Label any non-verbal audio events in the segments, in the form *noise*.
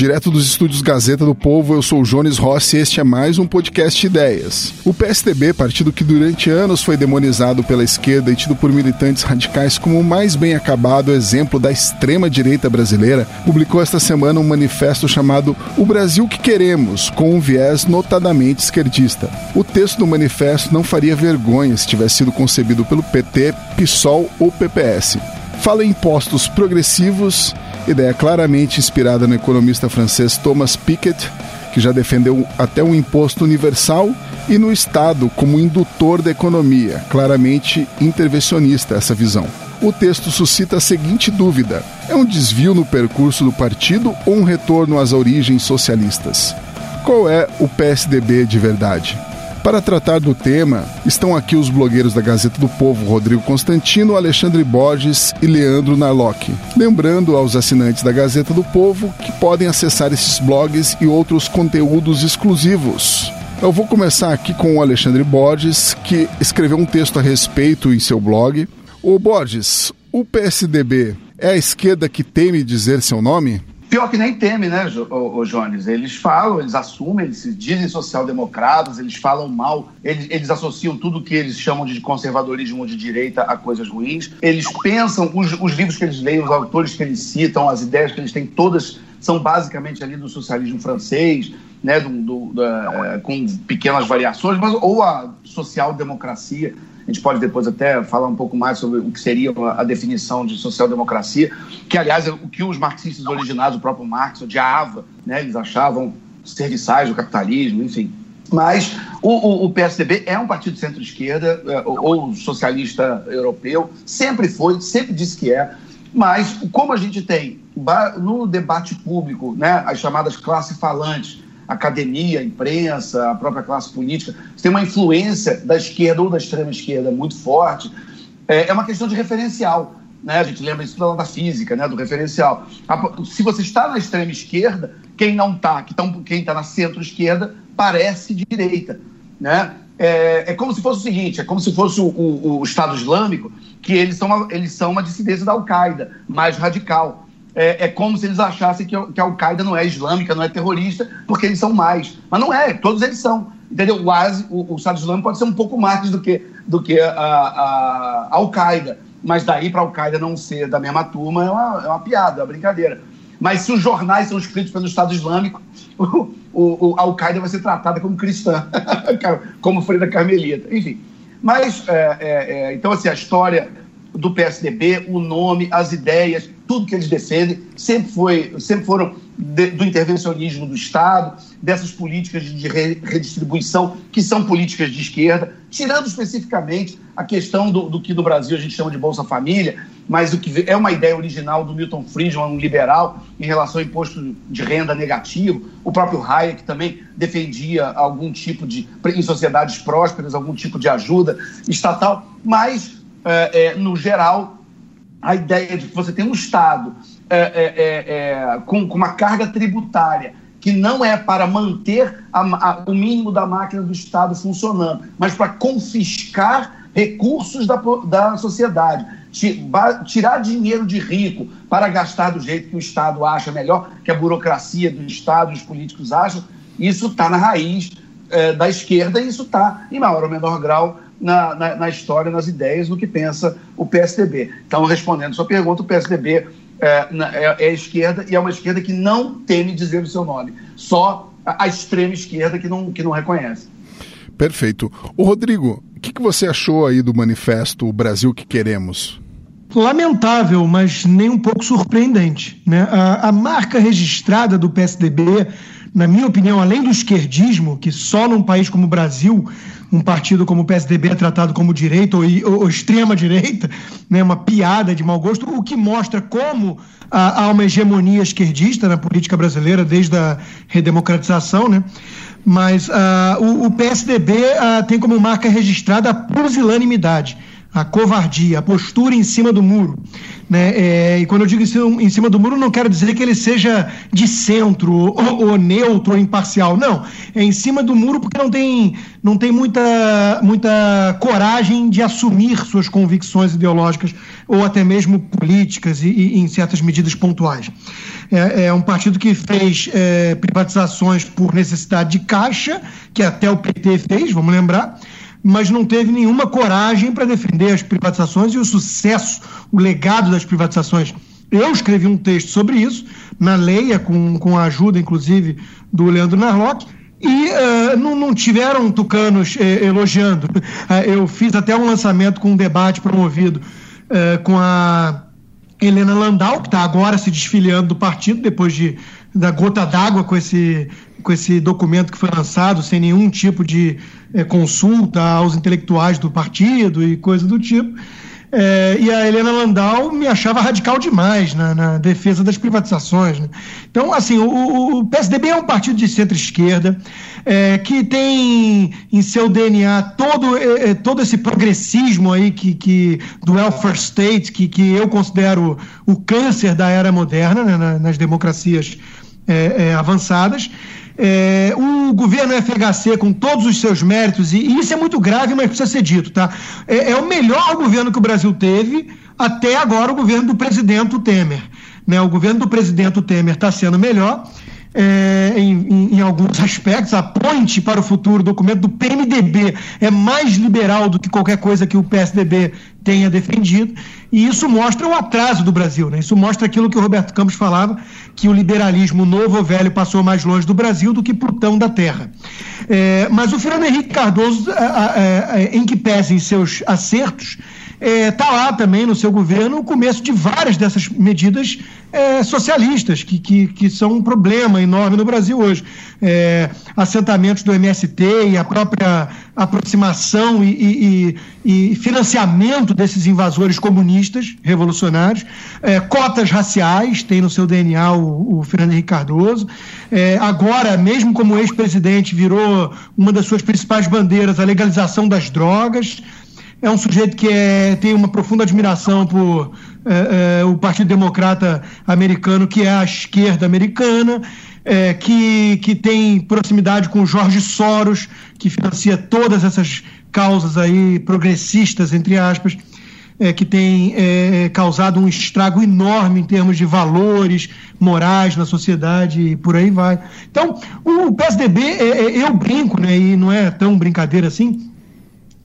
Direto dos estúdios Gazeta do Povo, eu sou o Jones Rossi e este é mais um podcast Ideias. O PSDB, partido que durante anos foi demonizado pela esquerda e tido por militantes radicais como o mais bem acabado exemplo da extrema-direita brasileira, publicou esta semana um manifesto chamado O Brasil que Queremos, com um viés notadamente esquerdista. O texto do manifesto não faria vergonha se tivesse sido concebido pelo PT, PSOL ou PPS. Fala em impostos progressivos ideia claramente inspirada no economista francês Thomas Piketty, que já defendeu até um imposto universal, e no Estado como indutor da economia, claramente intervencionista essa visão. O texto suscita a seguinte dúvida: é um desvio no percurso do partido ou um retorno às origens socialistas? Qual é o PSDB de verdade? Para tratar do tema, estão aqui os blogueiros da Gazeta do Povo, Rodrigo Constantino, Alexandre Borges e Leandro Narlock. Lembrando aos assinantes da Gazeta do Povo que podem acessar esses blogs e outros conteúdos exclusivos. Eu vou começar aqui com o Alexandre Borges, que escreveu um texto a respeito em seu blog. O Borges, o PSDB é a esquerda que teme dizer seu nome? Pior que nem teme, né, o, Jones? Eles falam, eles assumem, eles se dizem social-democratas, eles falam mal, eles, eles associam tudo que eles chamam de conservadorismo de direita a coisas ruins. Eles pensam, os, os livros que eles leem, os autores que eles citam, as ideias que eles têm, todas são basicamente ali do socialismo francês, né, do, do, da, com pequenas variações, mas, ou a social-democracia a gente pode depois até falar um pouco mais sobre o que seria a definição de social-democracia, que, aliás, é o que os marxistas originais, o próprio Marx, odiava, né? eles achavam serviçais do capitalismo, enfim. Mas o, o, o PSDB é um partido centro-esquerda, é, ou socialista europeu, sempre foi, sempre disse que é, mas como a gente tem no debate público né, as chamadas classes falantes, academia, imprensa, a própria classe política, tem uma influência da esquerda ou da extrema esquerda muito forte, é, é uma questão de referencial. Né? A gente lembra isso da física, né? do referencial. Se você está na extrema esquerda, quem não está, quem está na centro-esquerda, parece de direita. Né? É, é, como se fosse o seguinte: é como se fosse o, o, o Estado Islâmico, que eles são, uma, eles são uma dissidência da Al-Qaeda, mais radical é, é, como se eles achassem que, que a Al-Qaeda não é islâmica, não é terrorista, porque eles são mais. Mas não é, todos eles são. Entendeu? O, o, o Estado Islâmico pode ser um pouco mais do que, do que a, a, a Al-Qaeda. Mas daí para a Al-Qaeda não ser da mesma turma é uma, é uma piada, é uma brincadeira. Mas se os jornais são escritos pelo Estado Islâmico, *laughs* o, o, a Al-Qaeda vai ser tratada como cristã, *laughs* como freira carmelita. Enfim. Mas, é, é, é, então, assim, a história do PSDB, o nome, as ideias, tudo que eles defendem, sempre, foi, sempre foram de, do intervencionismo do Estado, dessas políticas de redistribuição, que são políticas de esquerda, tirando especificamente a questão do, do que no Brasil a gente chama de Bolsa Família, mas o que é uma ideia original do Milton Friedman, um liberal, em relação ao imposto de renda negativo. O próprio Hayek também defendia algum tipo de, em sociedades prósperas, algum tipo de ajuda estatal, mas, é, é, no geral, a ideia de que você tem um Estado é, é, é, é, com, com, uma carga tributária que não é para manter a, a, o mínimo da máquina do Estado funcionando, mas para confiscar recursos da, da sociedade, tirar dinheiro de rico para gastar do jeito que o Estado acha melhor, que a burocracia do Estado, os políticos acham, isso está na raiz é, da esquerda e isso está, em maior ou menor grau, na, na, na, história, nas ideias, no que pensa o PSDB. Então, respondendo a sua pergunta, o PSDB é, é, é a esquerda e é uma esquerda que não teme dizer o seu nome. Só a, a extrema esquerda que não, que não reconhece. Perfeito. O Rodrigo, o que, que você achou aí do manifesto O Brasil que Queremos? Lamentável, mas nem um pouco surpreendente. Né? A, a marca registrada do PSDB na minha opinião, além do esquerdismo, que só num país como o Brasil, um partido como o PSDB é tratado como direita ou, ou, ou extrema-direita, né, uma piada de mau gosto, o que mostra como há, uma hegemonia esquerdista na política brasileira desde a redemocratização, né? Mas uh, o, o, PSDB uh, ah, tem como marca registrada a pusilanimidade. A covardia, a postura em cima do muro. Né? É, e quando eu digo em cima do muro, não quero dizer que ele seja de centro, ou, ou, neutro, ou imparcial. Não. É em cima do muro porque não tem, não tem muita, muita coragem de assumir suas convicções ideológicas ou até mesmo políticas e, e em certas medidas pontuais. É, é um partido que fez é, privatizações por necessidade de caixa, que até o PT fez, vamos lembrar mas não teve nenhuma coragem para defender as privatizações e o sucesso, o legado das privatizações. Eu escrevi um texto sobre isso, na Leia, com, com a ajuda, inclusive, do Leandro Narlock, e uh, não, não, tiveram tucanos eh, elogiando. Uh, *laughs* eu fiz até um lançamento com um debate promovido uh, com a Helena Landau, que está agora se desfiliando do partido, depois de, da gota d'água com esse, com esse documento que foi lançado, sem nenhum tipo de é, consulta aos intelectuais do partido e coisa do tipo. É, e a Helena Landau me achava radical demais na, na defesa das privatizações. Né? Então, assim, o, o, PSDB é um partido de centro-esquerda é, que tem em seu DNA todo, é, é, todo esse progressismo aí que, que, do welfare state, que, que eu considero o câncer da era moderna né, nas democracias é, avançadas. É, o governo FHC, com todos os seus méritos, e, e, isso é muito grave, mas precisa ser dito, tá? É, é, o melhor governo que o Brasil teve até agora, o governo do presidente Temer. Né? O governo do presidente Temer está sendo melhor é, em, em, alguns aspectos. A ponte para o futuro, documento do PMDB, é mais liberal do que qualquer coisa que o PSDB tenha defendido. E isso mostra o atraso do Brasil. Né? Isso mostra aquilo que o Roberto Campos falava, que o liberalismo novo ou velho passou mais longe do Brasil do que Plutão da Terra. É, mas o Fernando Henrique Cardoso, em que pesem seus acertos, está é, tá lá também no seu governo o começo de várias dessas medidas é, socialistas, que, que, que são um problema enorme no Brasil hoje. É, assentamentos do MST e a própria aproximação e, e, e financiamento desses invasores comunistas revolucionários, é, cotas raciais, tem no seu DNA o, o Fernando Henrique Cardoso. É, agora, mesmo como ex-presidente, virou uma das suas principais bandeiras a legalização das drogas é um sujeito que é, tem uma profunda admiração por é, é, o Partido Democrata americano, que é a esquerda americana, é, que, que tem proximidade com Jorge Soros, que financia todas essas causas aí progressistas, entre aspas, é, que tem é, causado um estrago enorme em termos de valores morais na sociedade e por aí vai. Então, o PSDB, é, eu brinco, né, e não é tão brincadeira assim,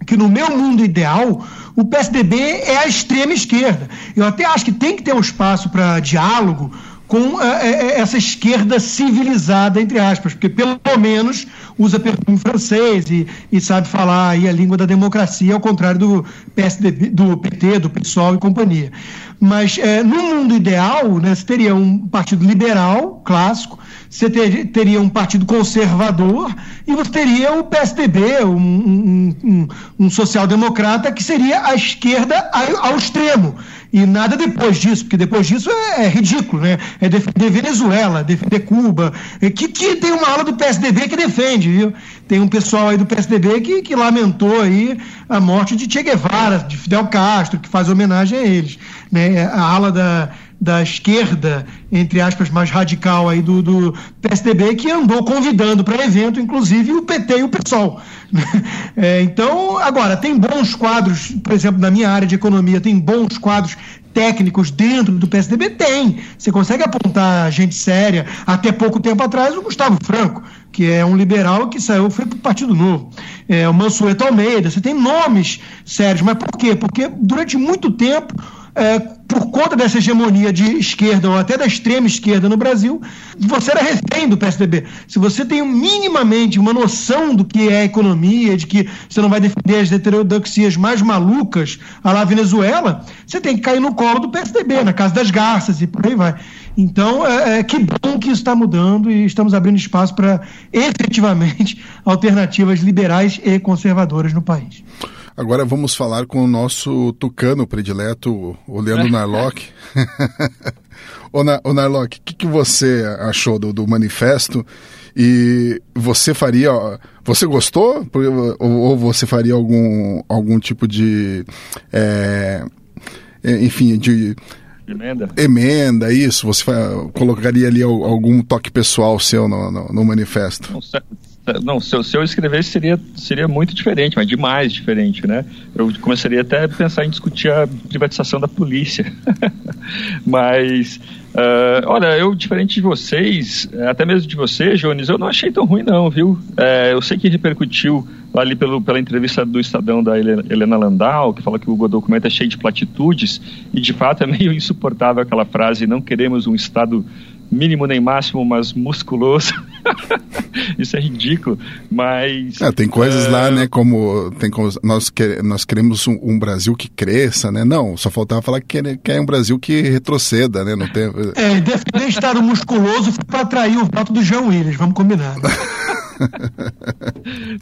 que no meu mundo ideal, o PSDB é a extrema esquerda. Eu até acho que tem que ter um espaço para diálogo com é, é, essa esquerda civilizada, entre aspas, porque pelo menos usa perfume francês e, e sabe falar a língua da democracia, ao contrário do PSDB, do PT, do PSOL e companhia. Mas no mundo ideal, né, você teria um partido liberal, clássico, você ter, teria um partido conservador e você teria o PSDB, um, um, um, um social-democrata que seria a esquerda ao, ao, extremo. E nada depois disso, porque depois disso é, é ridículo, né? É defender Venezuela, defender Cuba, que, que tem uma ala do PSDB que defende, viu? Tem um pessoal aí do PSDB que, que lamentou aí a morte de Che Guevara, de Fidel Castro, que faz homenagem a eles. Né? A ala da, da esquerda, entre aspas, mais radical aí do, do PSDB, que andou convidando para evento, inclusive, o PT e o PSOL. *laughs* É, então, agora, tem bons quadros, por exemplo, na minha área de economia, tem bons quadros técnicos dentro do PSDB? Tem. Você consegue apontar gente séria. Até pouco tempo atrás, o Gustavo Franco, que é um liberal que saiu, foi para o Partido Novo. É, o Mansueto Almeida, você tem nomes sérios. Mas por quê? Porque durante muito tempo é, por conta dessa hegemonia de esquerda ou até da extrema esquerda no Brasil, você era refém do PSDB. Se você tem minimamente uma noção do que é economia, de que você não vai defender as heterodoxias mais malucas a lá Venezuela, você tem que cair no colo do PSDB, na Casa das Garças e por aí vai. Então, é, é que bom que isso está mudando e estamos abrindo espaço para efetivamente *laughs* alternativas liberais e conservadoras no país. Agora vamos falar com o nosso tucano predileto, o Leandro *laughs* Narlock. *laughs* o, Na, Narlock, o que, que você achou do, do manifesto E você faria. Você gostou? Ou você faria algum, algum tipo de. É, enfim, de. Emenda? Emenda, isso. Você colocaria ali algum toque pessoal seu no, no, no manifesto? Não, se eu, se eu escrevesse seria, seria muito diferente, mas demais diferente, né? Eu começaria até a pensar em discutir a privatização da polícia. *laughs* mas, uh, olha, eu, diferente de vocês, até mesmo de você, Jones, eu não achei tão ruim não, viu? É, eu sei que repercutiu ali pelo, pela entrevista do Estadão da Helena Landau, que fala que o documento é cheio de platitudes, e de fato é meio *laughs* insuportável aquela frase, não queremos um Estado mínimo nem máximo, mas musculoso. *laughs* *laughs* Isso é ridículo, mas... É, tem coisas lá, né, como, tem como nós, que, nós queremos um, um, Brasil que cresça, né? Não, só faltava falar que quer, quer um Brasil que retroceda, né? Não tem... É, defender Estado musculoso para atrair o voto do João Willis, vamos combinar. *laughs*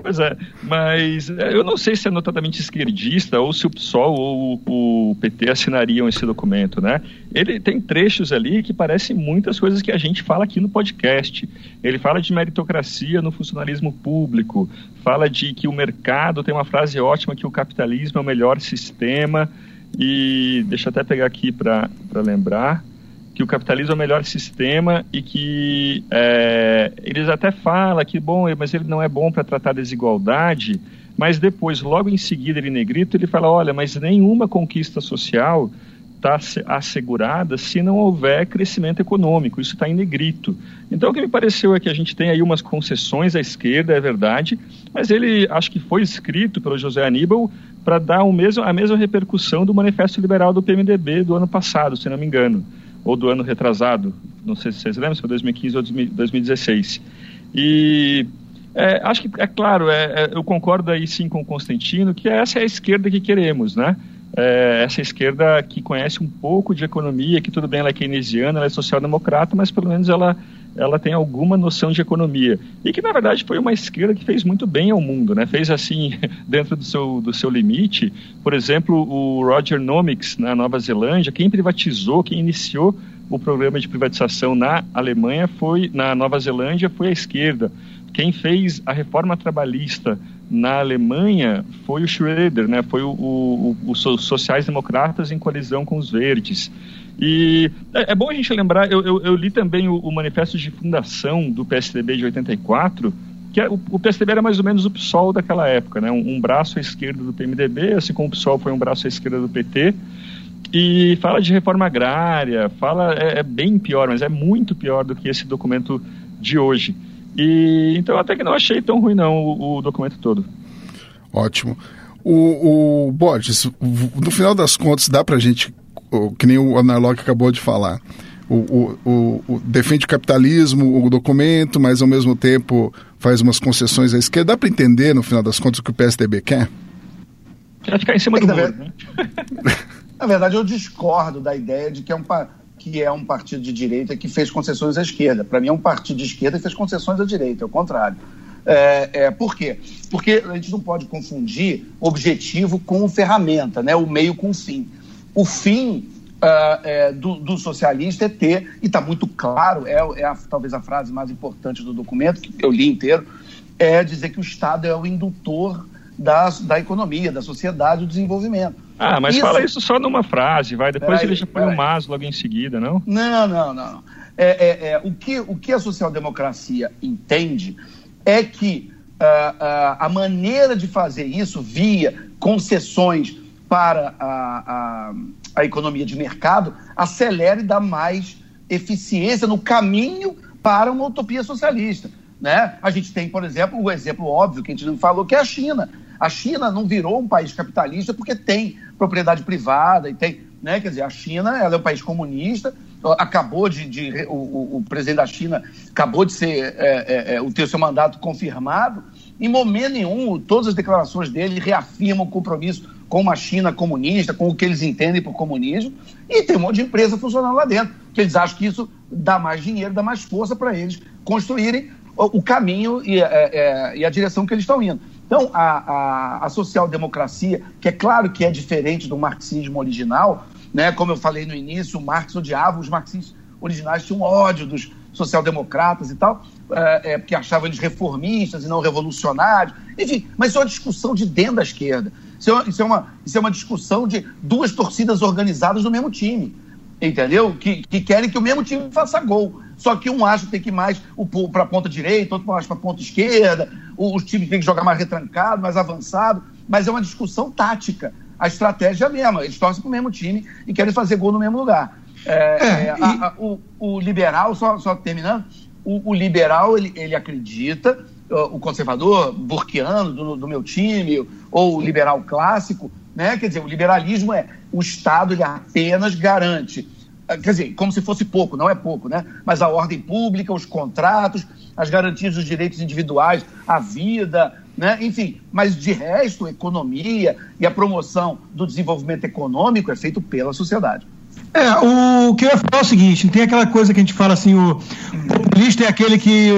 pois é, mas é, eu não sei se é notadamente esquerdista ou se o PSOL ou o PT assinariam esse documento, né? Ele tem trechos ali que parecem muitas coisas que a gente fala aqui no podcast. Ele fala de meritocracia no funcionalismo público, fala de que o mercado tem uma frase ótima que o capitalismo é o melhor sistema e deixa eu até pegar aqui para lembrar que o capitalismo é o melhor sistema e que é, eles até falam que, bom, mas ele não é bom para tratar desigualdade, mas depois, logo em seguida, ele negrito, ele fala, olha, mas nenhuma conquista social está assegurada se não houver crescimento econômico, isso está em negrito. Então, o que me pareceu é que a gente tem aí umas concessões à esquerda, é verdade, mas ele, acho que foi escrito pelo José Aníbal para dar o mesmo, a mesma repercussão do Manifesto Liberal do PMDB do ano passado, se não me engano ou do ano retrasado, não sei se vocês lembram, se foi 2015 ou 2016. E é, acho que, é claro, é, é, eu concordo aí sim com o Constantino, que essa é a esquerda que queremos, né? É, essa esquerda que conhece um pouco de economia, que tudo bem, ela é keynesiana, ela é social-democrata, mas pelo menos ela ela tem alguma noção de economia. E que, na verdade, foi uma esquerda que fez muito bem ao mundo, né? Fez assim, *laughs* dentro do seu, do seu limite. Por exemplo, o Roger Nomics, na Nova Zelândia, quem privatizou, quem iniciou o programa de privatização na Alemanha foi, na Nova Zelândia, foi a esquerda. Quem fez a reforma trabalhista na Alemanha foi o Schroeder, né? Foi os sociais-democratas em colisão com os verdes. E é, é bom a gente lembrar, eu, eu, eu li também o, o, manifesto de fundação do PSDB de 84, que é, o, o, PSDB era mais ou menos o PSOL daquela época, né? Um, um, braço à esquerda do PMDB, assim como o PSOL foi um braço à esquerda do PT, e fala de reforma agrária, fala é, é bem pior, mas é muito pior do que esse documento de hoje. E então até que não achei tão ruim não o, o documento todo. Ótimo. O, o Borges, no final das contas, dá para a gente que nem o Analog acabou de falar. O, o, o, o, defende o capitalismo, o documento, mas ao mesmo tempo faz umas concessões à esquerda. Dá para entender, no final das contas, o que o PSDB quer? Quer ficar em cima é do muro, né? *laughs* Na verdade, eu discordo da ideia de que é um, que é um partido de direita que fez concessões à esquerda. Para mim, é um partido de esquerda que fez concessões à direita, é o contrário. É, é, por quê? Porque a gente não pode confundir objetivo com ferramenta, né? o meio com o fim o fim uh, é, do, do, socialista é ter, e está muito claro, é, é a, talvez a frase mais importante do documento, que eu li inteiro, é dizer que o Estado é o indutor da, da economia, da sociedade, do desenvolvimento. Ah, mas isso... fala isso só numa frase, vai. Depois ele já põe o um mas logo em seguida, não? Não, não, não. É, é, é, o, que, o que a social-democracia entende é que uh, uh, a maneira de fazer isso via concessões para a, a, a economia de mercado acelere e dá mais eficiência no caminho para uma utopia socialista. Né? A gente tem, por exemplo, o exemplo óbvio que a gente não falou, que é a China. A China não virou um país capitalista porque tem propriedade privada e tem. Né? Quer dizer, a China ela é um país comunista, acabou de. de o, o, presidente da China acabou de ser é, é, é, o ter seu mandato confirmado. Em momento nenhum, todas as declarações dele reafirmam o compromisso com uma China comunista, com o que eles entendem por comunismo, e tem um monte de empresa funcionando lá dentro, que eles acham que isso dá mais dinheiro, dá mais força para eles construírem o, caminho e, é, é, e, a direção que eles estão indo. Então, a, a, a social-democracia, que é claro que é diferente do marxismo original, né? como eu falei no início, Marx odiava os marxistas originais, tinham ódio dos, social-democratas e tal, é, porque achavam eles reformistas e não revolucionários. Enfim, mas isso é uma discussão de dentro da esquerda. Isso é, uma, isso é, uma, isso é uma discussão de duas torcidas organizadas do mesmo time entendeu? Que, que querem que o mesmo time faça gol. Só que um acha que tem que ir mais para a ponta direita, outro acha para a ponta esquerda, os times têm que jogar mais retrancado, mais avançado, mas é uma discussão tática. A estratégia é a mesma, eles torcem para o mesmo time e querem fazer gol no mesmo lugar. É, é, é, a, a, o, o, liberal, só, só terminando, o, o, liberal ele, ele acredita, o conservador burquiano do, do meu time, ou o liberal clássico, né? Quer dizer, o liberalismo é o Estado ele apenas garante, quer dizer, como se fosse pouco, não é pouco, né? Mas a ordem pública, os contratos, as garantias dos direitos individuais, a vida, né? Enfim, mas de resto, a economia e a promoção do desenvolvimento econômico é feito pela sociedade. É, o que eu ia falar é o seguinte, tem aquela coisa que a gente fala assim, o populista é aquele que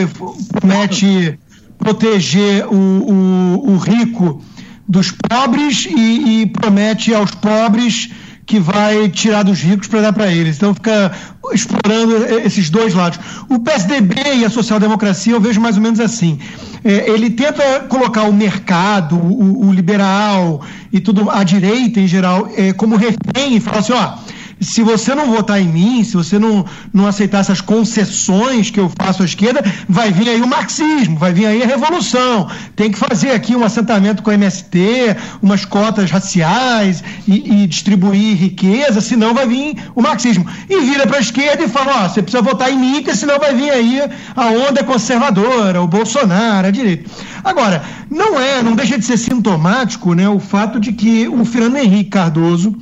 promete proteger o, o, o rico dos pobres e, e promete aos pobres que vai tirar dos ricos para dar para eles. Então fica explorando esses dois lados. O PSDB e a social-democracia eu vejo mais ou menos assim. É, ele tenta colocar o mercado, o, o, liberal e tudo, a direita em geral, é, como refém e falar assim, ó se você não votar em mim, se você não, não aceitar essas concessões que eu faço à esquerda, vai vir aí o marxismo, vai vir aí a revolução. Tem que fazer aqui um assentamento com o MST, umas cotas raciais e, e distribuir riqueza, senão vai vir o marxismo. E vira para a esquerda e fala: ó, você precisa votar em mim, porque senão vai vir aí a onda conservadora, o Bolsonaro, a direita. Agora, não é, não deixa de ser sintomático né, o fato de que o Fernando Henrique Cardoso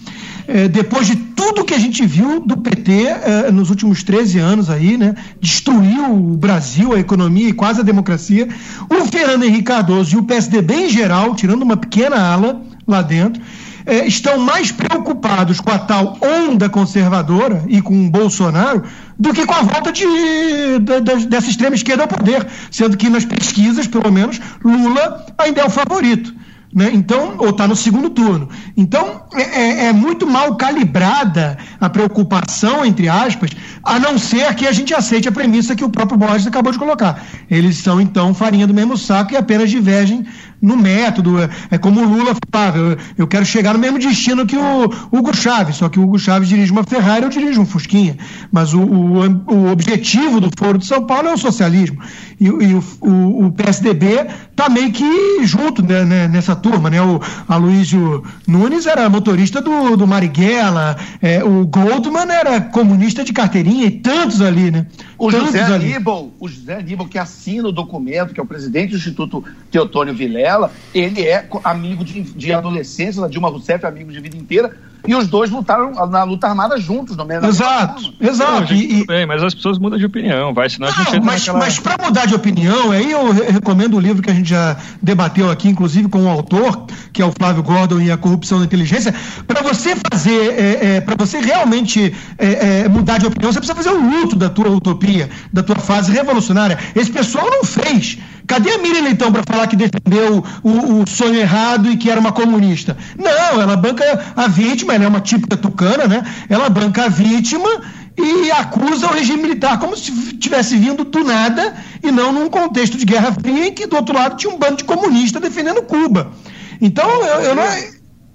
é, depois de tudo que a gente viu do PT é, nos últimos 13 anos aí, né, destruiu o Brasil, a economia e quase a democracia, o Fernando Henrique Cardoso e o PSDB em geral, tirando uma pequena ala lá dentro, é, estão mais preocupados com a tal onda conservadora e com o Bolsonaro do que com a volta de, de, dessa extrema esquerda ao poder, sendo que nas pesquisas, pelo menos, Lula ainda é o favorito. Né? Então, ou está no segundo turno. Então, é, é, é, muito mal calibrada a preocupação, entre aspas, a não ser que a gente aceite a premissa que o próprio Borges acabou de colocar. Eles são, então, farinha do mesmo saco e apenas divergem no método. É, é como o Lula falava, eu, eu, quero chegar no mesmo destino que o Hugo Chaves, só que o Hugo Chaves dirige uma Ferrari, eu dirijo um Fusquinha. Mas o, o, o objetivo do Foro de São Paulo é o socialismo. E, e o, o, o, PSDB está meio que junto né, né, nessa turma. Né? O Aloysio Nunes era motorista do, do Marighella, é, o Goldman era comunista de carteirinha e tantos ali, né? O José Aníbal, o José Aníbal que assina o documento, que é o presidente do Instituto Teotônio Vilela, ele é amigo de, de adolescência, da Dilma Rousseff, amigo de vida inteira, e os dois lutaram na luta armada juntos, no mesmo Exato, exato. Não, gente, e, bem, mas as pessoas mudam de opinião, vai, senão não, a gente mas, naquela... mas para mudar de opinião, aí eu recomendo o livro que a gente já debateu aqui, inclusive com o autor, que é o Flávio Gordon e a corrupção da inteligência. Para você fazer, é, é, para você realmente é, é, mudar de opinião, você precisa fazer o luto da tua utopia, da tua fase revolucionária. Esse pessoal não fez. Cadê a Miriam então para falar que defendeu o, o, sonho errado e que era uma comunista? Não, ela banca a vítima, ela é uma típica tucana, né? Ela banca a vítima e acusa o regime militar como se tivesse vindo do nada e não num contexto de Guerra Fria em que do outro lado tinha um bando de comunistas defendendo Cuba. Então eu, eu não,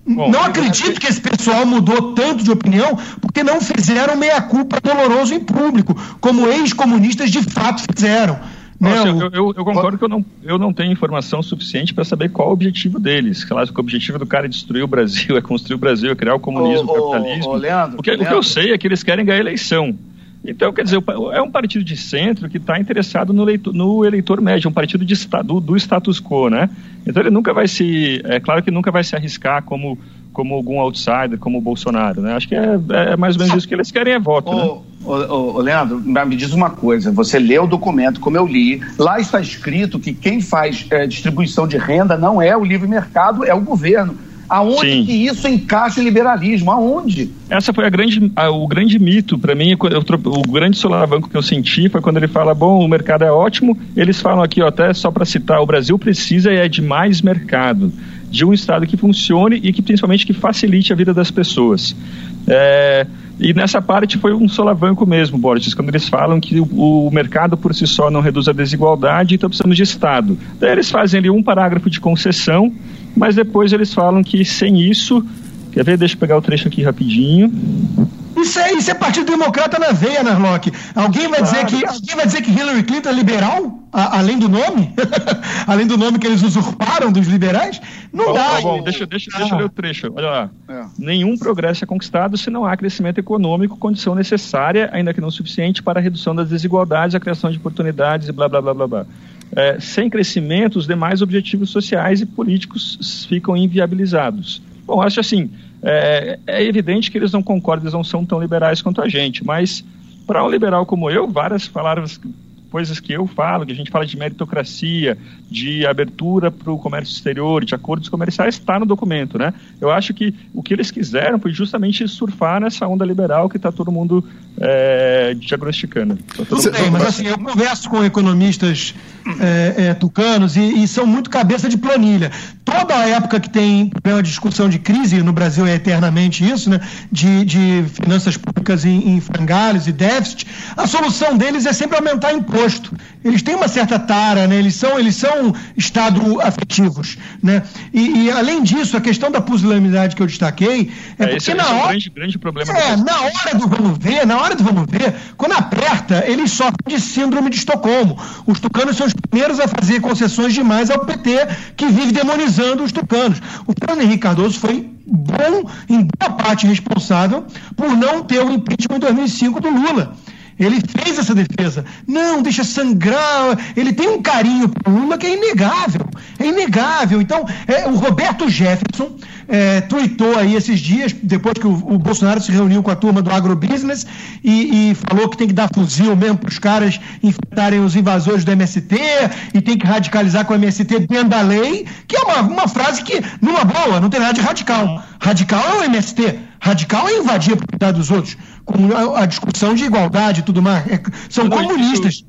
Bom, não acredito que esse pessoal mudou tanto de opinião porque não fizeram meia-culpa doloroso em público, como ex-comunistas de fato fizeram. Nossa, eu, eu, eu, concordo que eu não, eu não tenho informação suficiente para saber qual é o objetivo deles. Claro que o objetivo do cara é destruir o Brasil, *laughs* é construir o Brasil, é criar o comunismo, o capitalismo. Leandro, o, que, Leandro. o que eu sei é que eles querem ganhar a eleição. Então, quer dizer, é um partido de centro que está interessado no eleitor, no eleitor médio, um partido de, do, do status quo, né? Então ele nunca vai se. É claro que nunca vai se arriscar como como algum outsider, como o Bolsonaro, né? Acho que é, é mais ou menos isso que eles querem é voto, né? Ô, ô, Leandro, me diz uma coisa, você lê o documento como eu li, lá está escrito que quem faz é, distribuição de renda não é o livre mercado, é o governo. Aonde Sim. que isso encaixa em liberalismo? Aonde? Essa foi a grande, a, o grande mito para mim, eu, o grande solavanco que eu senti foi quando ele fala, bom, o mercado é ótimo, eles falam aqui, ó, até só para citar, o Brasil precisa é de mais mercado de um Estado que funcione e que principalmente que facilite a vida das pessoas. É, E nessa parte foi um solavanco mesmo, Borges, quando eles falam que o, o, mercado por si só não reduz a desigualdade, então precisamos de Estado. Daí eles fazem ali um parágrafo de concessão, mas depois eles falam que sem isso. Quer ver? Deixa eu pegar o trecho aqui rapidinho. Isso é, isso é Partido Democrata na veia, Narlock. Alguém vai, claro. dizer que, alguém vai dizer que Hillary Clinton é liberal? A, além do nome? *laughs* além do nome que eles usurparam dos liberais? Não bom, dá. Bom, deixa, deixa, ah. deixa eu ler o trecho. Olha lá. É. Nenhum progresso é conquistado se não há crescimento econômico, condição necessária, ainda que não suficiente, para a redução das desigualdades, a criação de oportunidades e blá blá blá blá blá. É, sem crescimento, os demais objetivos sociais e políticos ficam inviabilizados. Bom, acho assim, é, é, evidente que eles não concordam, eles não são tão liberais quanto a gente, mas para um liberal como eu, várias palavras coisas que eu falo, que a gente fala de meritocracia, de abertura para o comércio exterior, de acordos comerciais, está no documento, né? Eu acho que o que eles quiseram foi justamente surfar nessa onda liberal que está todo mundo é, diagnosticando. Tá Tudo bem, mas assim, eu converso com economistas é, é, tucanos e, e, são muito cabeça de planilha. Toda a época que tem uma discussão de crise, no Brasil é eternamente isso, né? De, de finanças públicas em, em frangalhos e déficit, a solução deles é sempre aumentar Eles têm uma certa tara, né? Eles são, eles são estado afetivos, né? E, e além disso, a questão da pusilanimidade que eu destaquei é, é porque esse, na esse hora, é um grande, grande problema. É, na hora do vamos ver, na hora do vamos ver, quando aperta, eles sofrem de síndrome de Estocolmo. Os tucanos são os primeiros a fazer concessões demais ao PT, que vive demonizando os tucanos. O Fernando Henrique Cardoso foi bom, em boa parte responsável, por não ter o impeachment em 2005 do Lula. Ele fez essa defesa. Não, deixa sangrar. Ele tem um carinho por Lula que é inegável. É inegável. Então, é, o Roberto Jefferson é, tweetou aí esses dias, depois que o, o, Bolsonaro se reuniu com a turma do agrobusiness e, e falou que tem que dar fuzil mesmo para os caras enfrentarem os invasores do MST e tem que radicalizar com o MST dentro da lei, que é uma, uma frase que, numa boa, não tem nada de radical. Radical é o MST. Radical é invadir a propriedade dos outros com a, a discussão de igualdade e tudo mais. É, são Não, comunistas. Isso,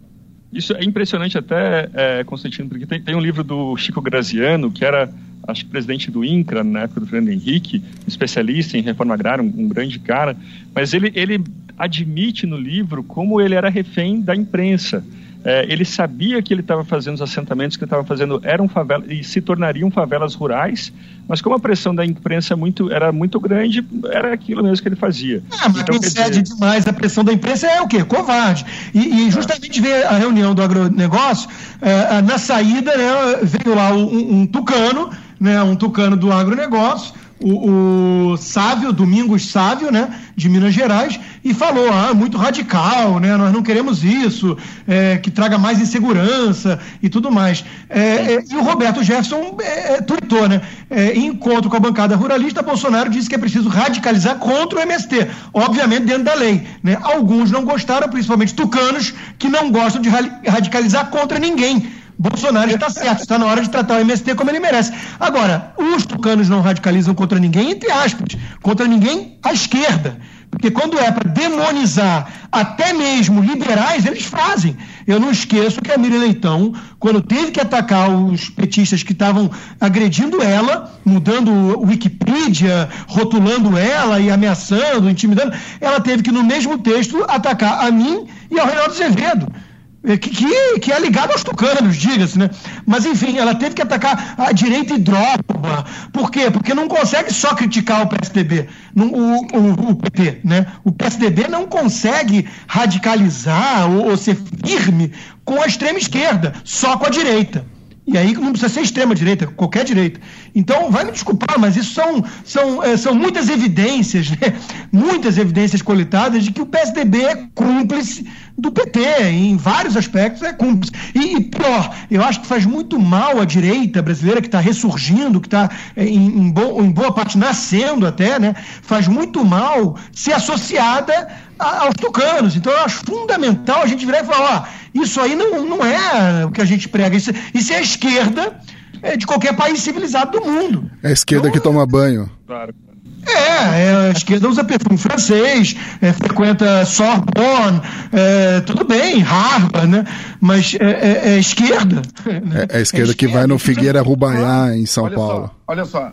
isso, é impressionante até, é, Constantino, porque tem, tem, um livro do Chico Graziano, que era, acho que presidente do INCRA na época do Fernando Henrique, especialista em reforma agrária, um, um grande cara, mas ele, ele admite no livro como ele era refém da imprensa. É, ele sabia que ele estava fazendo os assentamentos que ele estava fazendo eram favelas e se tornariam favelas rurais, mas como a pressão da imprensa muito, era muito grande, era aquilo mesmo que ele fazia. Ah, mas então, quem cede dizer... demais a pressão da imprensa é o quê? Covarde. E, e justamente ver a reunião do agronegócio, é, na saída né, veio lá um, um tucano, né, um tucano do agronegócio, o, o Sávio, Domingos Sávio, né, de Minas Gerais, e falou, ah, muito radical, né, nós não queremos isso, é, que traga mais insegurança e tudo mais. É, é, e o Roberto Jefferson é, é tweetou, né, é, em encontro com a bancada ruralista, Bolsonaro disse que é preciso radicalizar contra o MST, obviamente dentro da lei. Né? Alguns não gostaram, principalmente tucanos, que não gostam de radicalizar contra ninguém. Bolsonaro está certo, está na hora de tratar o MST como ele merece. Agora, os tucanos não radicalizam contra ninguém, entre aspas, contra ninguém à esquerda. Porque quando é para demonizar até mesmo liberais, eles fazem. Eu não esqueço que a Miriam Leitão, quando teve que atacar os petistas que estavam agredindo ela, mudando o Wikipedia, rotulando ela e ameaçando, intimidando, ela teve que, no mesmo texto, atacar a mim e ao Reinaldo Azevedo. É, que, que, é ligado aos tucanos, diga-se, né? Mas enfim, ela teve que atacar a direita hidrófoba. Por quê? Porque não consegue só criticar o PSDB, o, o, o PT, né? O PSDB não consegue radicalizar ou, ou ser firme com a extrema esquerda, só com a direita. E aí não precisa ser extrema-direita, qualquer direita. Então, vai me desculpar, mas isso são, são, é, são muitas evidências, né? muitas evidências coletadas de que o PSDB é cúmplice do PT, em vários aspectos é cúmplice. E, e pior, eu acho que faz muito mal à direita brasileira, que está ressurgindo, que está é, em, em, bo, em boa parte nascendo até, né? faz muito mal ser associada aos tucanos. Então eu acho fundamental a gente virar e falar, ó, isso aí não, não é o que a gente prega. Isso, isso é a esquerda é, de qualquer país civilizado do mundo. É a esquerda então, que toma banho. Claro. É, é, a esquerda usa perfume francês, é, frequenta Sorbonne, é, tudo bem, Harvard, né? Mas é, é, é esquerda. Né? É, a esquerda que vai no Figueira Rubaiá, em São olha Paulo. Só, olha só,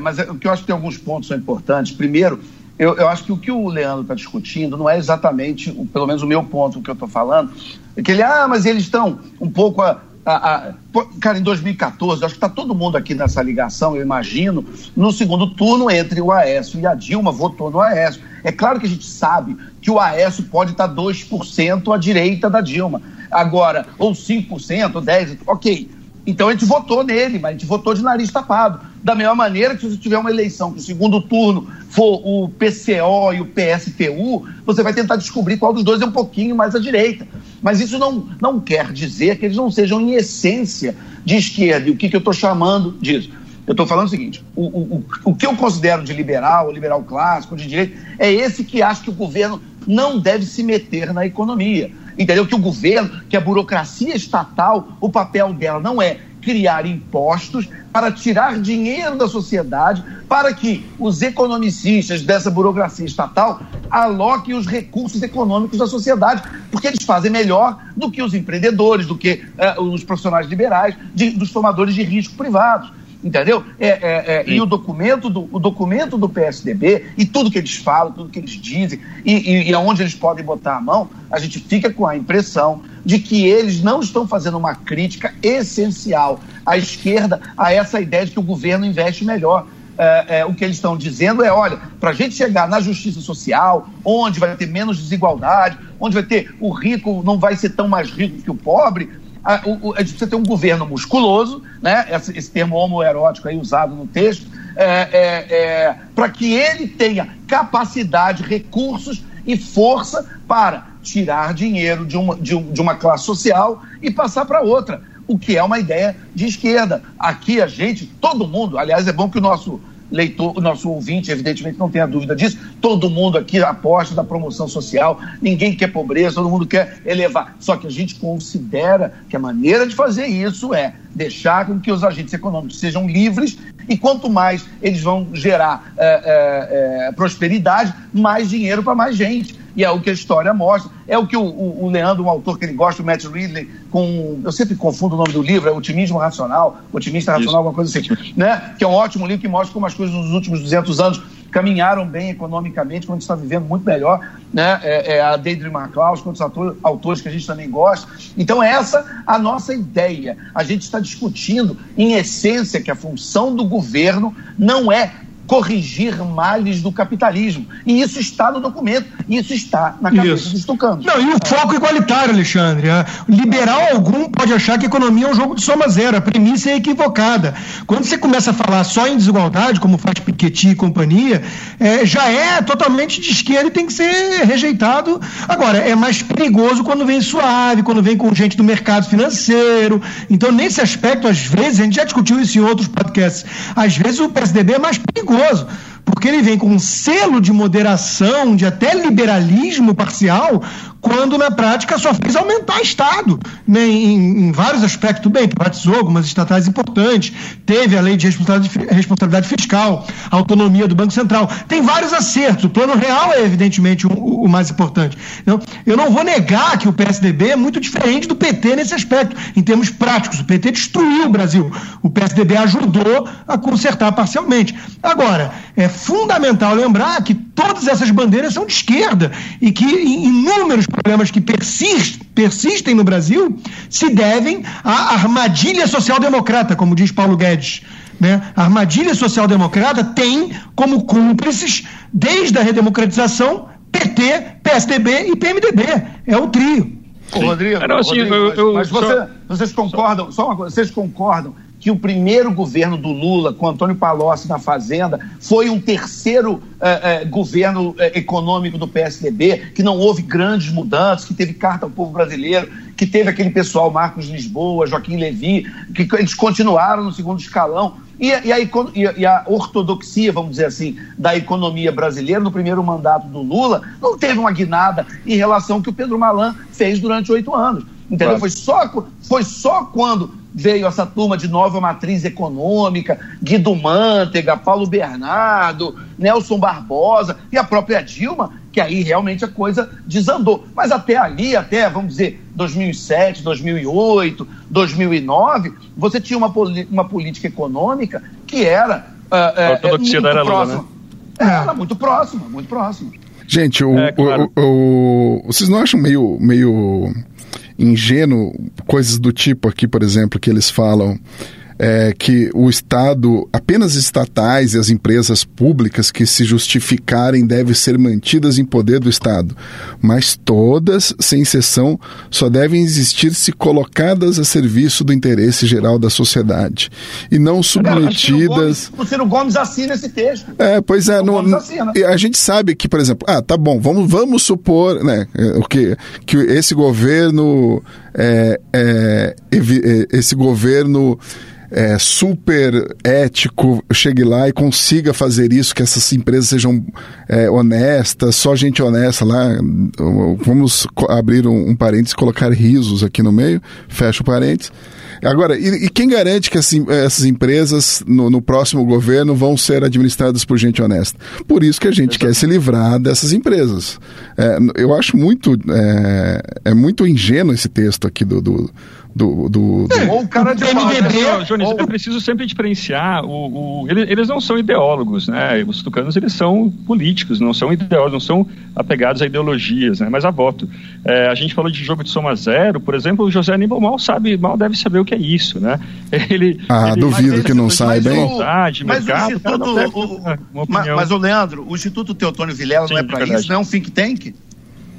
mas o que eu acho que tem alguns pontos são importantes. Primeiro, eu, eu acho que o que o Leandro está discutindo não é exatamente, pelo menos o meu ponto que eu estou falando, é que ele, ah, mas eles estão um pouco. A, a, a, cara, em 2014, acho que está todo mundo aqui nessa ligação, eu imagino, no segundo turno entre o Aécio e a Dilma, votou no Aécio. É claro que a gente sabe que o Aécio pode estar tá 2% à direita da Dilma. Agora, ou 5%, ou 10%, ok. Então a gente votou nele, mas a gente votou de nariz tapado. Da mesma maneira que se você tiver uma eleição que o segundo turno for o PCO e o PSTU, você vai tentar descobrir qual dos dois é um pouquinho mais à direita. Mas isso não, não quer dizer que eles não sejam, em essência, de esquerda. E o que, que eu estou chamando disso? Eu estou falando o seguinte: o, o, o que eu considero de liberal, liberal clássico, de direita, é esse que acha que o governo não deve se meter na economia entendeu? Que o governo, que a burocracia estatal, o papel dela não é criar impostos para tirar dinheiro da sociedade, para que os economicistas dessa burocracia estatal aloquem os recursos econômicos da sociedade, porque eles fazem melhor do que os empreendedores, do que uh, os profissionais liberais, de, dos tomadores de risco privados entendeu? É, é, é, e o documento, do, o documento do PSDB e tudo que eles falam, tudo que eles dizem e, e, e aonde eles podem botar a mão, a gente fica com a impressão de que eles não estão fazendo uma crítica essencial à esquerda a essa ideia de que o governo investe melhor. É, é, o que eles estão dizendo é: olha, para a gente chegar na justiça social, onde vai ter menos desigualdade, onde vai ter o rico não vai ser tão mais rico que o pobre, a, a precisa ter um governo musculoso, né? esse, esse termo homoerótico aí usado no texto, é, é, é, para que ele tenha capacidade, recursos e força para tirar dinheiro de uma, de, um, de uma classe social e passar para outra, o que é uma ideia de esquerda. Aqui a gente, todo mundo, aliás, é bom que o nosso leitor, o nosso ouvinte, evidentemente, não tenha dúvida disso. Todo mundo aqui aposta da promoção social, ninguém quer pobreza, todo mundo quer elevar. Só que a gente considera que a maneira de fazer isso é deixar com que os agentes econômicos sejam livres e quanto mais eles vão gerar é, é, é, prosperidade, mais dinheiro para mais gente e é o que a história mostra. É o que o, o, o Leandro, um autor que ele gosta, o Matt Ridley, com. Eu sempre confundo o nome do livro, é Otimismo Racional, Otimista Racional, alguma coisa assim, né? Que é um ótimo livro que mostra como as coisas nos últimos 200 anos caminharam bem economicamente, quando a gente está vivendo muito melhor, né? É, é a Deidre McClaus, quantos autores, autores que a gente também gosta. Então, essa a nossa ideia. A gente está discutindo, em essência, que a função do governo não é corrigir males do capitalismo. E isso está no documento, isso está na cabeça isso. dos tucanos. Não, e o foco igualitário, Alexandre. É, liberal algum pode achar que a economia é um jogo de soma zero, a premissa é equivocada. Quando você começa a falar só em desigualdade, como faz Piketty e companhia, é, já é totalmente de esquerda e tem que ser rejeitado. Agora, é mais perigoso quando vem suave, quando vem com gente do mercado financeiro. Então, nesse aspecto, às vezes, a gente já discutiu isso em outros podcasts, às vezes o PSDB é mais perigoso, porque ele vem com um selo de moderação, de até liberalismo parcial, quando na prática só fez aumentar Estado, né, em, em, vários aspectos. Bem, privatizou algumas estatais importantes, teve a lei de responsabilidade fiscal, autonomia do Banco Central. Tem vários acertos. O plano real é, evidentemente, o, o mais importante. Então, eu não vou negar que o PSDB é muito diferente do PT nesse aspecto, em termos práticos. O PT destruiu o Brasil. O PSDB ajudou a consertar parcialmente. Agora, é fundamental lembrar que todas essas bandeiras são de esquerda e que inúmeros problemas que persist, persistem no Brasil se devem à armadilha social-democrata, como diz Paulo Guedes. Né? A armadilha social-democrata tem como cúmplices, desde a redemocratização, PT, PSDB e PMDB. É o trio. Ô, Rodrigo, assim, Rodrigo eu, eu, mas, você, só, vocês concordam, só uma coisa, vocês concordam que o primeiro governo do Lula, com Antônio Palocci na Fazenda, foi um terceiro eh, eh, governo eh, econômico do PSDB, que não houve grandes mudanças, que teve carta ao povo brasileiro, que teve aquele pessoal, Marcos Lisboa, Joaquim Levi, que eles continuaram no segundo escalão. E, e, a, e, a, ortodoxia, vamos dizer assim, da economia brasileira no primeiro mandato do Lula não teve uma guinada em relação ao que o Pedro Malan fez durante oito anos. Entendeu? Claro. Foi, só, foi só quando veio essa turma de nova matriz econômica, Guido Mantega, Paulo Bernardo, Nelson Barbosa e a própria Dilma, que aí realmente a coisa desandou. Mas até ali, até, vamos dizer, 2007, 2008, 2009, você tinha uma, uma política econômica que era, uh, uh, muito próxima. Lula, né? É, ela é muito próxima, muito próxima. Gente, o, é, claro. o, o, o, vocês não acham meio, meio ingênuo coisas do tipo aqui, por exemplo, que eles falam é, que o Estado, apenas estatais e as empresas públicas que se justificarem devem ser mantidas em poder do Estado, mas todas, sem exceção, só devem existir se colocadas a serviço do interesse geral da sociedade e não submetidas. O Ciro Gomes assina esse texto. É, pois é. No, a gente sabe que, por exemplo, ah, tá bom, vamos, vamos supor né, o que, que esse governo. É, é, esse governo é, super ético chegue lá e consiga fazer isso, que essas empresas sejam é, honestas, só gente honesta lá. Vamos abrir um, um parênteses colocar risos aqui no meio, fecha o parênteses. Agora, e, e, quem garante que assim, essas empresas no, no, próximo governo vão ser administradas por gente honesta? Por isso que a gente quer se livrar dessas empresas. É, eu acho muito é, é, muito ingênuo esse texto aqui do, do do, do, do... Ou o cara de MDB. Jones, ou... é preciso sempre diferenciar. O, o, eles, eles não são ideólogos, né? Os tucanos eles são políticos, não são ideólogos, não são apegados a ideologias, né? Mas a voto. É, a gente falou de jogo de soma zero, por exemplo, o José Aníbal mal sabe, mal deve saber o que é isso, né? *laughs* Ele, ah, ele, duvido que não saiba, hein? Vontade, mas, mercado, o Instituto, o, mas, mas, o Leandro, o Instituto Teotônio Vilela Sim, não é para isso, não é um think tank?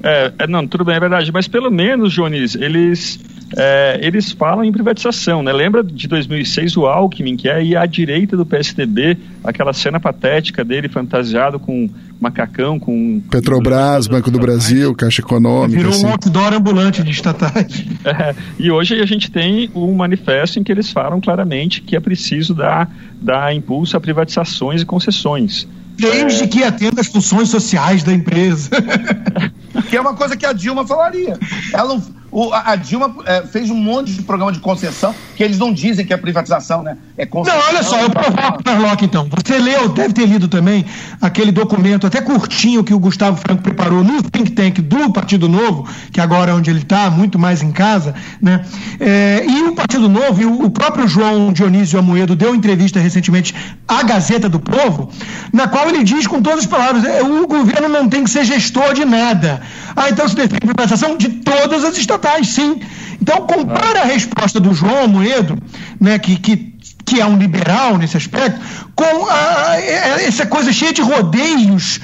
É, é, não, tudo bem, é verdade, mas pelo menos, Jones, eles é, eles falam em privatização, né? Lembra de 2006 o Alckmin, que é aí à direita do PSDB, aquela cena patética dele fantasiado com macacão, com... Petrobras, Banco do Brasil, Caixa Econômica... Virou assim. um outdoor ambulante de estatais. É, e hoje a gente tem um manifesto em que eles falam claramente que é preciso dar, dar impulso a privatizações e concessões. Desde é... que atenda às funções sociais da empresa. *laughs* que é uma coisa que a Dilma falaria. Ela não o, a Dilma é, fez um monte de programa de concessão que eles não dizem que é privatização, né? É concessão. Não, olha só, eu provoco, Narlock, então. Você leu, deve ter lido também aquele documento, até curtinho, que o Gustavo Franco preparou no think tank do Partido Novo, que agora é onde ele está, muito mais em casa, né? É, e o Partido Novo, e o, o próprio João Dionísio Amoedo deu entrevista recentemente à Gazeta do Povo, na qual ele diz com todas as palavras: é, o governo não tem que ser gestor de nada. Ah, então se defende privatização de todas as estatais sim. Então, compara a resposta do João Moedo, né, que, que, que é um liberal nesse aspecto, com a, essa coisa cheia de rodeios,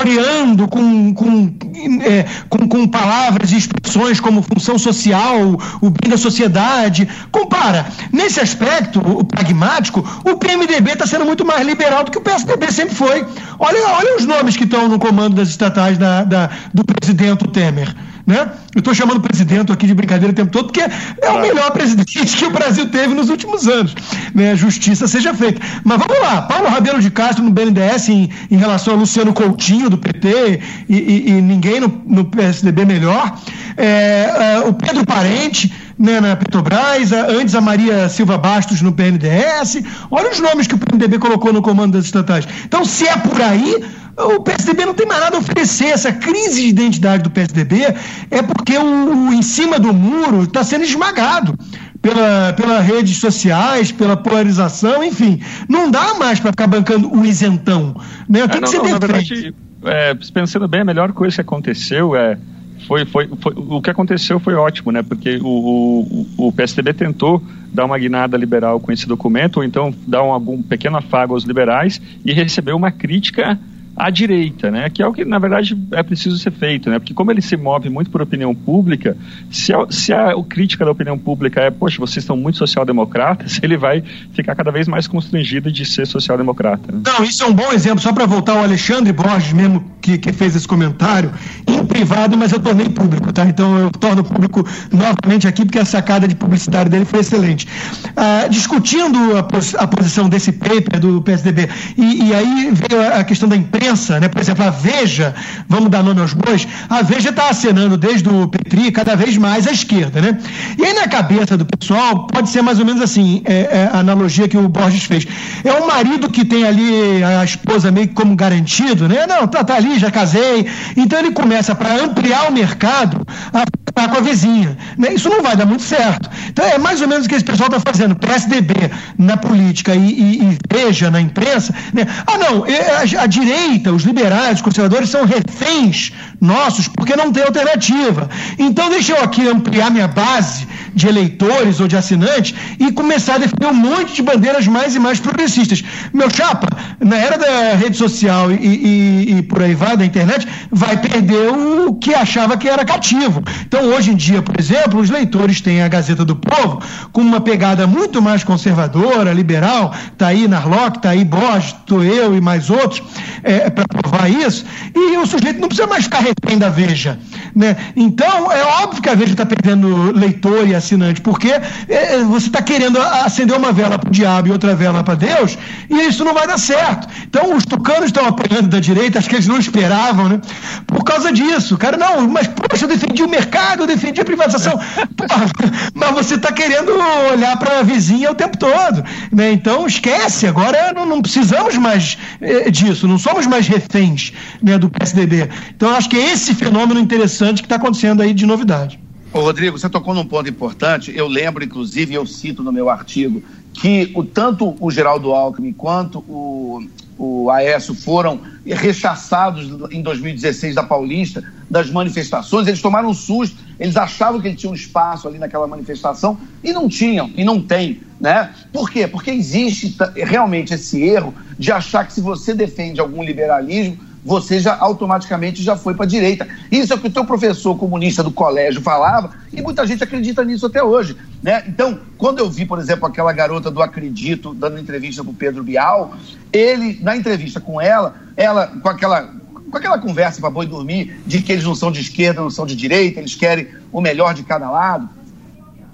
floreando com, com, é, com, com, palavras e expressões como função social, o bem da sociedade. Compara. Nesse aspecto, o pragmático, o PMDB está sendo muito mais liberal do que o PSDB sempre foi. Olha, olha os nomes que estão no comando das estatais da, da do presidente Temer né? Eu estou chamando o presidente aqui de brincadeira o tempo todo, porque é o melhor presidente *laughs* que o Brasil teve nos últimos anos. Né? A justiça seja feita. Mas vamos lá, Paulo Rabelo de Castro no BNDES em, em relação a Luciano Coutinho do PT e, e, e ninguém no, no, PSDB melhor. É, é, o Pedro Parente né, na Petrobras, antes a Maria Silva Bastos no PNDS. Olha os nomes que o PNDB colocou no comando das estatais. Então, se é por aí, o PSDB não tem mais nada a oferecer. Essa crise de identidade do PSDB é porque o, o em cima do muro está sendo esmagado pela, pelas redes sociais, pela polarização, enfim. Não dá mais para ficar bancando o isentão. Né? Tem é, não, que ser não, na verdade, é, pensando bem, a melhor coisa que aconteceu é. Foi, foi, foi, o que aconteceu foi ótimo, né? Porque o, o, o PSDB tentou dar uma guinada liberal com esse documento, ou então dar um, algum pequeno afago aos liberais e recebeu uma crítica à direita, né? Que é o que na verdade é preciso ser feito, né? Porque como ele se move muito por opinião pública, se a, se a crítica da opinião pública é, poxa, vocês estão muito social-democratas, *laughs* ele vai ficar cada vez mais constrangido de ser social-democrata. Né? Não, isso é um bom exemplo. Só para voltar ao Alexandre Borges mesmo que, que fez esse comentário em privado, mas eu tornei público, tá? Então eu torno público novamente aqui porque a sacada de publicidade dele foi excelente. Ah, discutindo a, pos, a, posição desse paper do PSDB e, e aí veio a, a questão da imprensa imprensa, né? por exemplo, a Veja, vamos dar nome aos bois, a Veja está acenando desde o Petri cada vez mais à esquerda. Né? E aí na cabeça do pessoal pode ser mais ou menos assim, é, é a analogia que o Borges fez. É o marido que tem ali a esposa meio que como garantido, né? Não, tá, tá ali, já casei. Então ele começa para ampliar o mercado a ficar com a vizinha. Né? Isso não vai dar muito certo. Então é mais ou menos o que esse pessoal está fazendo. PSDB na política e, e, e Veja na imprensa. Né? Ah, não, é, a, a direita direita, os liberais, os conservadores são reféns nossos porque não tem alternativa. Então deixa eu aqui ampliar minha base de eleitores ou de assinantes e começar a defender um monte de bandeiras mais e mais progressistas. Meu chapa, na era da rede social e, e, e por aí vai, da internet, vai perder o que achava que era cativo. Então, hoje em dia, por exemplo, os leitores têm a Gazeta do Povo com uma pegada muito mais conservadora, liberal, tá aí Narlock, tá aí Borges, tô eu e mais outros, é, para provar isso, e o sujeito não precisa mais ficar refém da Veja. Né? Então, é óbvio que a Veja está perdendo leitor e assinante, porque é, você está querendo acender uma vela para o diabo e outra vela para Deus, e isso não vai dar certo. Então, os tucanos estão apanhando da direita, acho que eles não esperavam, né? Por causa disso. Cara, não, mas poxa, eu defendi o mercado, eu defendi a privatização. *laughs* Porra, mas você está querendo olhar para a vizinha o tempo todo. Né? Então, esquece, agora não, não precisamos mais eh, disso, não somos mais reféns né, do PSDB. Então, acho que é esse fenômeno interessante que está acontecendo aí de novidade. Ô, Rodrigo, você tocou num ponto importante. Eu lembro, inclusive, eu cito no meu artigo, que o, tanto o Geraldo Alckmin quanto o, o Aécio foram rechaçados em 2016 da Paulista, das manifestações. Eles tomaram um susto, eles achavam que ele tinha um espaço ali naquela manifestação e não tinham, e não tem. Né? Por quê? Porque existe realmente esse erro de achar que se você defende algum liberalismo, você já automaticamente já foi para a direita. Isso é o que o teu professor comunista do colégio falava, e muita gente acredita nisso até hoje. Né? Então, quando eu vi, por exemplo, aquela garota do Acredito dando entrevista para o Pedro Bial, ele, na entrevista com ela, ela com aquela com aquela conversa para boi dormir de que eles não são de esquerda, não são de direita, eles querem o melhor de cada lado.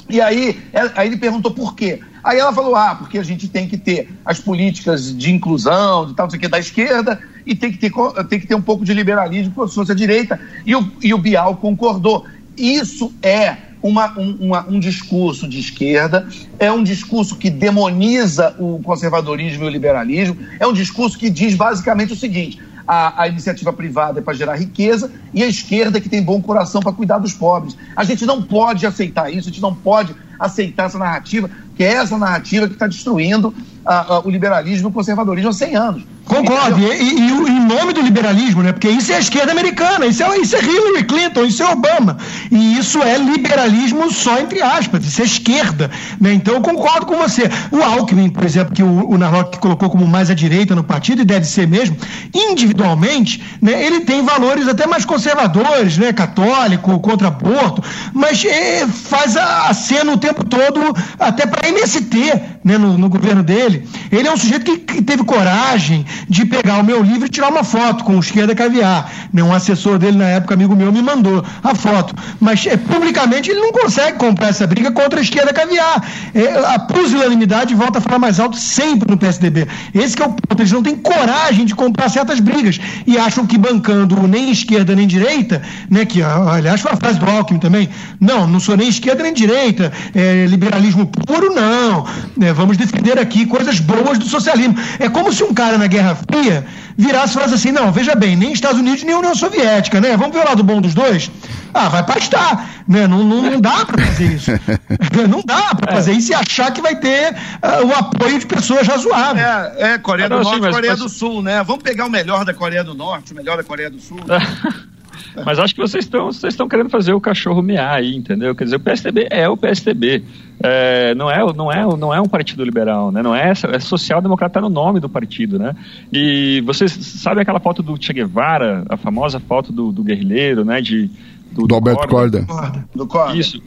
E aí, aí ele perguntou por quê. Aí ela falou: ah, porque a gente tem que ter as políticas de inclusão, de tal, não sei o que, da esquerda, e tem que ter, tem que ter um pouco de liberalismo como se fosse a direita. E o, e o Bial concordou. Isso é uma, um, uma, um discurso de esquerda, é um discurso que demoniza o conservadorismo e o liberalismo, é um discurso que diz basicamente o seguinte: a, a iniciativa privada é para gerar riqueza e a esquerda é que tem bom coração para cuidar dos pobres. A gente não pode aceitar isso, a gente não pode aceitar essa narrativa, que é essa narrativa que está destruindo a, a, o liberalismo e o conservadorismo há 100 anos. Concordo. E, e, e, em nome do liberalismo, né? Porque isso é a esquerda americana, isso é, isso é Hillary Clinton, isso é Obama. E isso é liberalismo só entre aspas, isso é esquerda. Né? Então eu concordo com você. O Alckmin, por exemplo, que o, o Narlock colocou como mais à direita no partido, e deve ser mesmo, individualmente, né, ele tem valores até mais conservadores, né? Católico, contra aborto, mas é, faz cena o tempo todo, até para MST, né, no, no governo dele. Ele é um sujeito que, que teve coragem de pegar o meu livro e tirar uma foto com o Esquerda Caviar. Né? Um assessor dele, na época, amigo meu, me mandou a foto. Mas é, publicamente ele não consegue comprar essa briga contra a Esquerda Caviar. É, a pusilanimidade volta a falar mais alto sempre no PSDB. Esse é o ponto. Eles não têm coragem de comprar certas brigas e acham que bancando nem esquerda nem direita, né, que aliás foi a frase do Alckmin também, não, não sou nem esquerda nem direita, é, liberalismo puro, não. É, vamos defender aqui coisas boas do socialismo. É como se um cara na Guerra Fria virasse e falasse assim: não, veja bem, nem Estados Unidos nem União Soviética, né? Vamos ver o lado bom dos dois? Ah, vai pastar, né? Não, não, não dá para fazer isso. *laughs* não dá para fazer isso e achar que vai ter uh, o apoio de pessoas razoáveis. É, é Coreia do Norte e Coreia mas... do Sul, né? Vamos pegar o melhor da Coreia do Norte, o melhor da Coreia do Sul. Né? *laughs* Mas acho que vocês estão vocês estão querendo fazer o cachorro mear aí, entendeu? Quer dizer, o PSDB é o PSDB. É, não, é, não, é, não é um partido liberal, né? Não é, é social-democrata tá no nome do partido, né? E vocês sabem aquela foto do Che Guevara, a famosa foto do, do guerrilheiro, né? De, do, do Alberto Corda. Corda. Do Corda. Isso.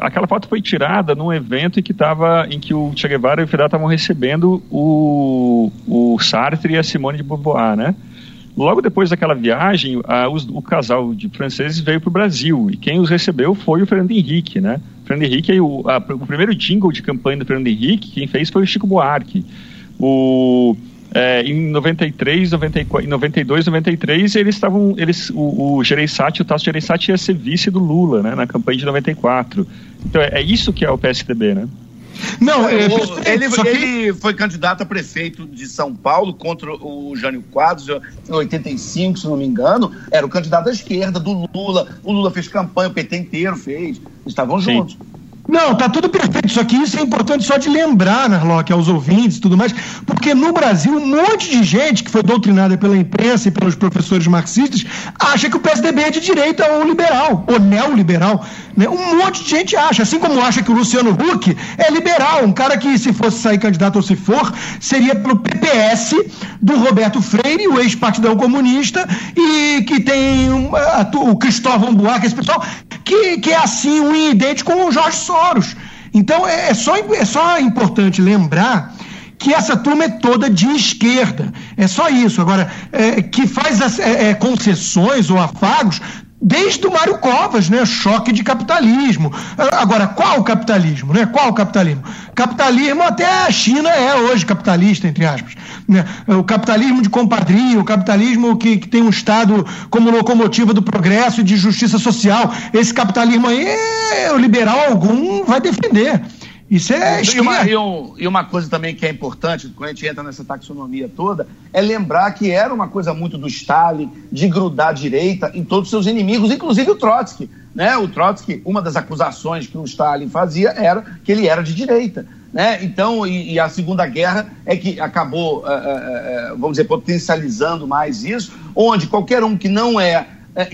Aquela foto foi tirada num evento em que, tava, em que o Che Guevara e o Fidel estavam recebendo o, o Sartre e a Simone de Beauvoir, né? Logo depois daquela viagem, a, os, o casal de franceses veio para o Brasil e quem os recebeu foi o Fernando Henrique, né? Fernando Henrique, o, a, o primeiro jingle de campanha do Fernando Henrique, quem fez foi o Chico Buarque. O, é, em 93, 94, em 92, 93, eles estavam, eles, o, o Gereissati, o Tasso Gereissati ia ser vice do Lula, né? Na campanha de 94. Então é, é isso que é o PSDB, né? Não, é, ele, que... ele, foi candidato a prefeito de São Paulo contra o Jânio Quadros em 85, se não me engano. Era o candidato da esquerda, do Lula. O Lula fez campanha, o PT inteiro fez. Estavam Sim. juntos. Não, tá tudo perfeito. Só que isso é importante só de lembrar, Narlock, aos ouvintes e tudo mais, porque no Brasil um monte de gente que foi doutrinada pela imprensa e pelos professores marxistas acha que o PSDB é de direita ou liberal, ou neoliberal. Né? Um monte de gente acha, assim como acha que o Luciano Huck é liberal, um cara que, se fosse sair candidato ou se for, seria pelo PPS do Roberto Freire, o ex-partidão comunista, e que tem um, a, o Cristóvão Buarque, esse pessoal, que, que é assim, um idêntico com o Jorge Soros. Então é, é, só, é só importante lembrar que essa turma é toda de esquerda. É só isso. Agora, é, que faz as, é, é concessões ou afagos desde o Mário Covas, né? Choque de capitalismo. Agora, qual capitalismo, né? Qual capitalismo? Capitalismo até a China é hoje capitalista, entre aspas. Né? O capitalismo de compadria, o capitalismo que, que tem um Estado como locomotiva do progresso e de justiça social. Esse capitalismo aí, o liberal algum vai defender. Isso é e uma, e, um, e uma coisa também que é importante, quando a gente entra nessa taxonomia toda, é lembrar que era uma coisa muito do Stalin, de grudar a direita em todos os seus inimigos, inclusive o Trotsky. Né? O Trotsky, uma das acusações que o Stalin fazia era que ele era de direita. Né? Então, e, e a Segunda Guerra é que acabou, uh, uh, uh, vamos dizer, potencializando mais isso, onde qualquer um que não é,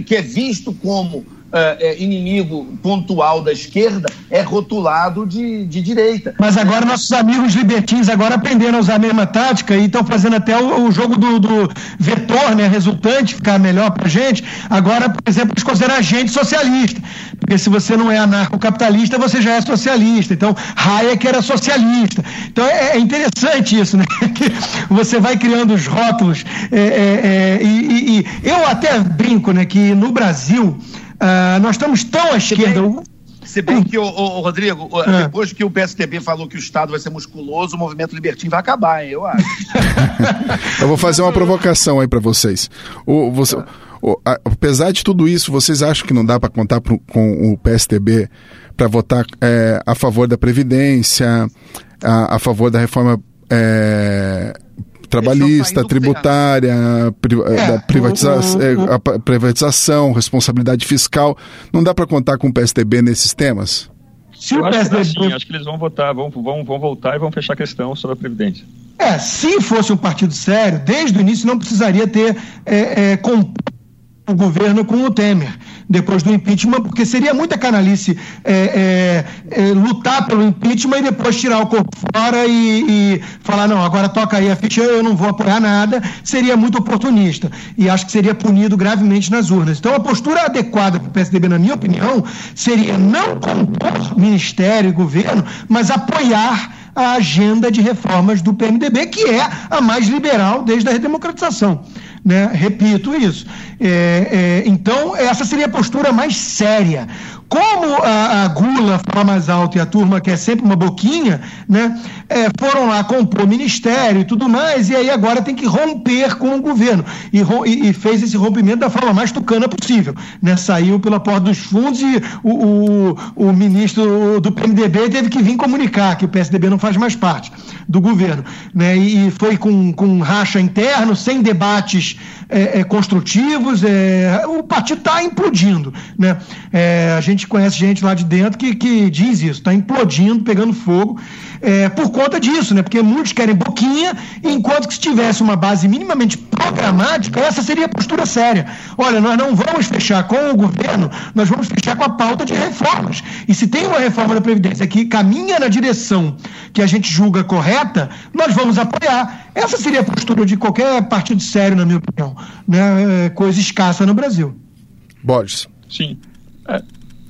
que é visto como é, é, inimigo pontual da esquerda é rotulado de, de direita. Mas agora nossos amigos libertins agora aprenderam a usar a mesma tática e estão fazendo até o, o jogo do, do, vetor, né, resultante, ficar melhor para gente. Agora, por exemplo, eles consideram a gente socialista. Porque se você não é anarcocapitalista, você já é socialista. Então, Hayek era socialista. Então, é, é interessante isso, né? *laughs* Que você vai criando os rótulos. É, é, é, e, e, e eu até brinco, né, que no Brasil Uh, nós estamos tão à esquerda. Se bem que, o, o Rodrigo, é. depois que o PSDB falou que o Estado vai ser musculoso, o movimento libertino vai acabar, hein, eu acho. *laughs* eu vou fazer uma provocação aí para vocês. O, você, o, a, apesar de tudo isso, vocês acham que não dá para contar pro, com o PSDB para votar é, a favor da Previdência, a, a favor da reforma é, trabalhista, tributária, pri, é, da privatiza é, a privatização, responsabilidade fiscal. Não dá para contar com o PSDB nesses temas? Se Eu o PSDB... acho, que, acho que eles vão votar, vão, vão, vão voltar e vão fechar a questão sobre a Previdência. É, se fosse um partido sério, desde o início não precisaria ter é, é, o governo com o Temer depois do impeachment, porque seria muita canalice é, é, é, lutar pelo impeachment e depois tirar o corpo fora e, e, falar, não, agora toca aí a ficha, eu não vou apoiar nada, seria muito oportunista. E acho que seria punido gravemente nas urnas. Então a postura adequada para o PSDB, na minha opinião, seria não compor ministério e governo, mas apoiar a agenda de reformas do PMDB, que é a mais liberal desde a redemocratização. Né? Repito isso. É, é, então, essa seria a postura mais séria. Como a, a, Gula fala mais alto e a turma quer sempre uma boquinha, né? É, foram lá compor ministério e tudo mais, e aí agora tem que romper com o governo. E, e, fez esse rompimento da forma mais tucana possível. Né? Saiu pela porta dos fundos e o, o, o ministro do PMDB teve que vir comunicar que o PSDB não faz mais parte do governo. Né? E foi com, com racha interno, sem debates é, é, o partido está implodindo. Né? É, a gente conhece gente lá de dentro que, que diz isso, está implodindo, pegando fogo, é, por conta disso, né? porque muitos querem boquinha, enquanto que se tivesse uma base minimamente programática, essa seria a postura séria. Olha, nós não vamos fechar com o governo, nós vamos fechar com a pauta de reformas. E se tem uma reforma da Previdência que caminha na direção que a gente julga correta, nós vamos apoiar. Essa seria a postura de qualquer partido sério, na minha opinião. Né? É coisa escassa no Brasil. Borges. Sim. É.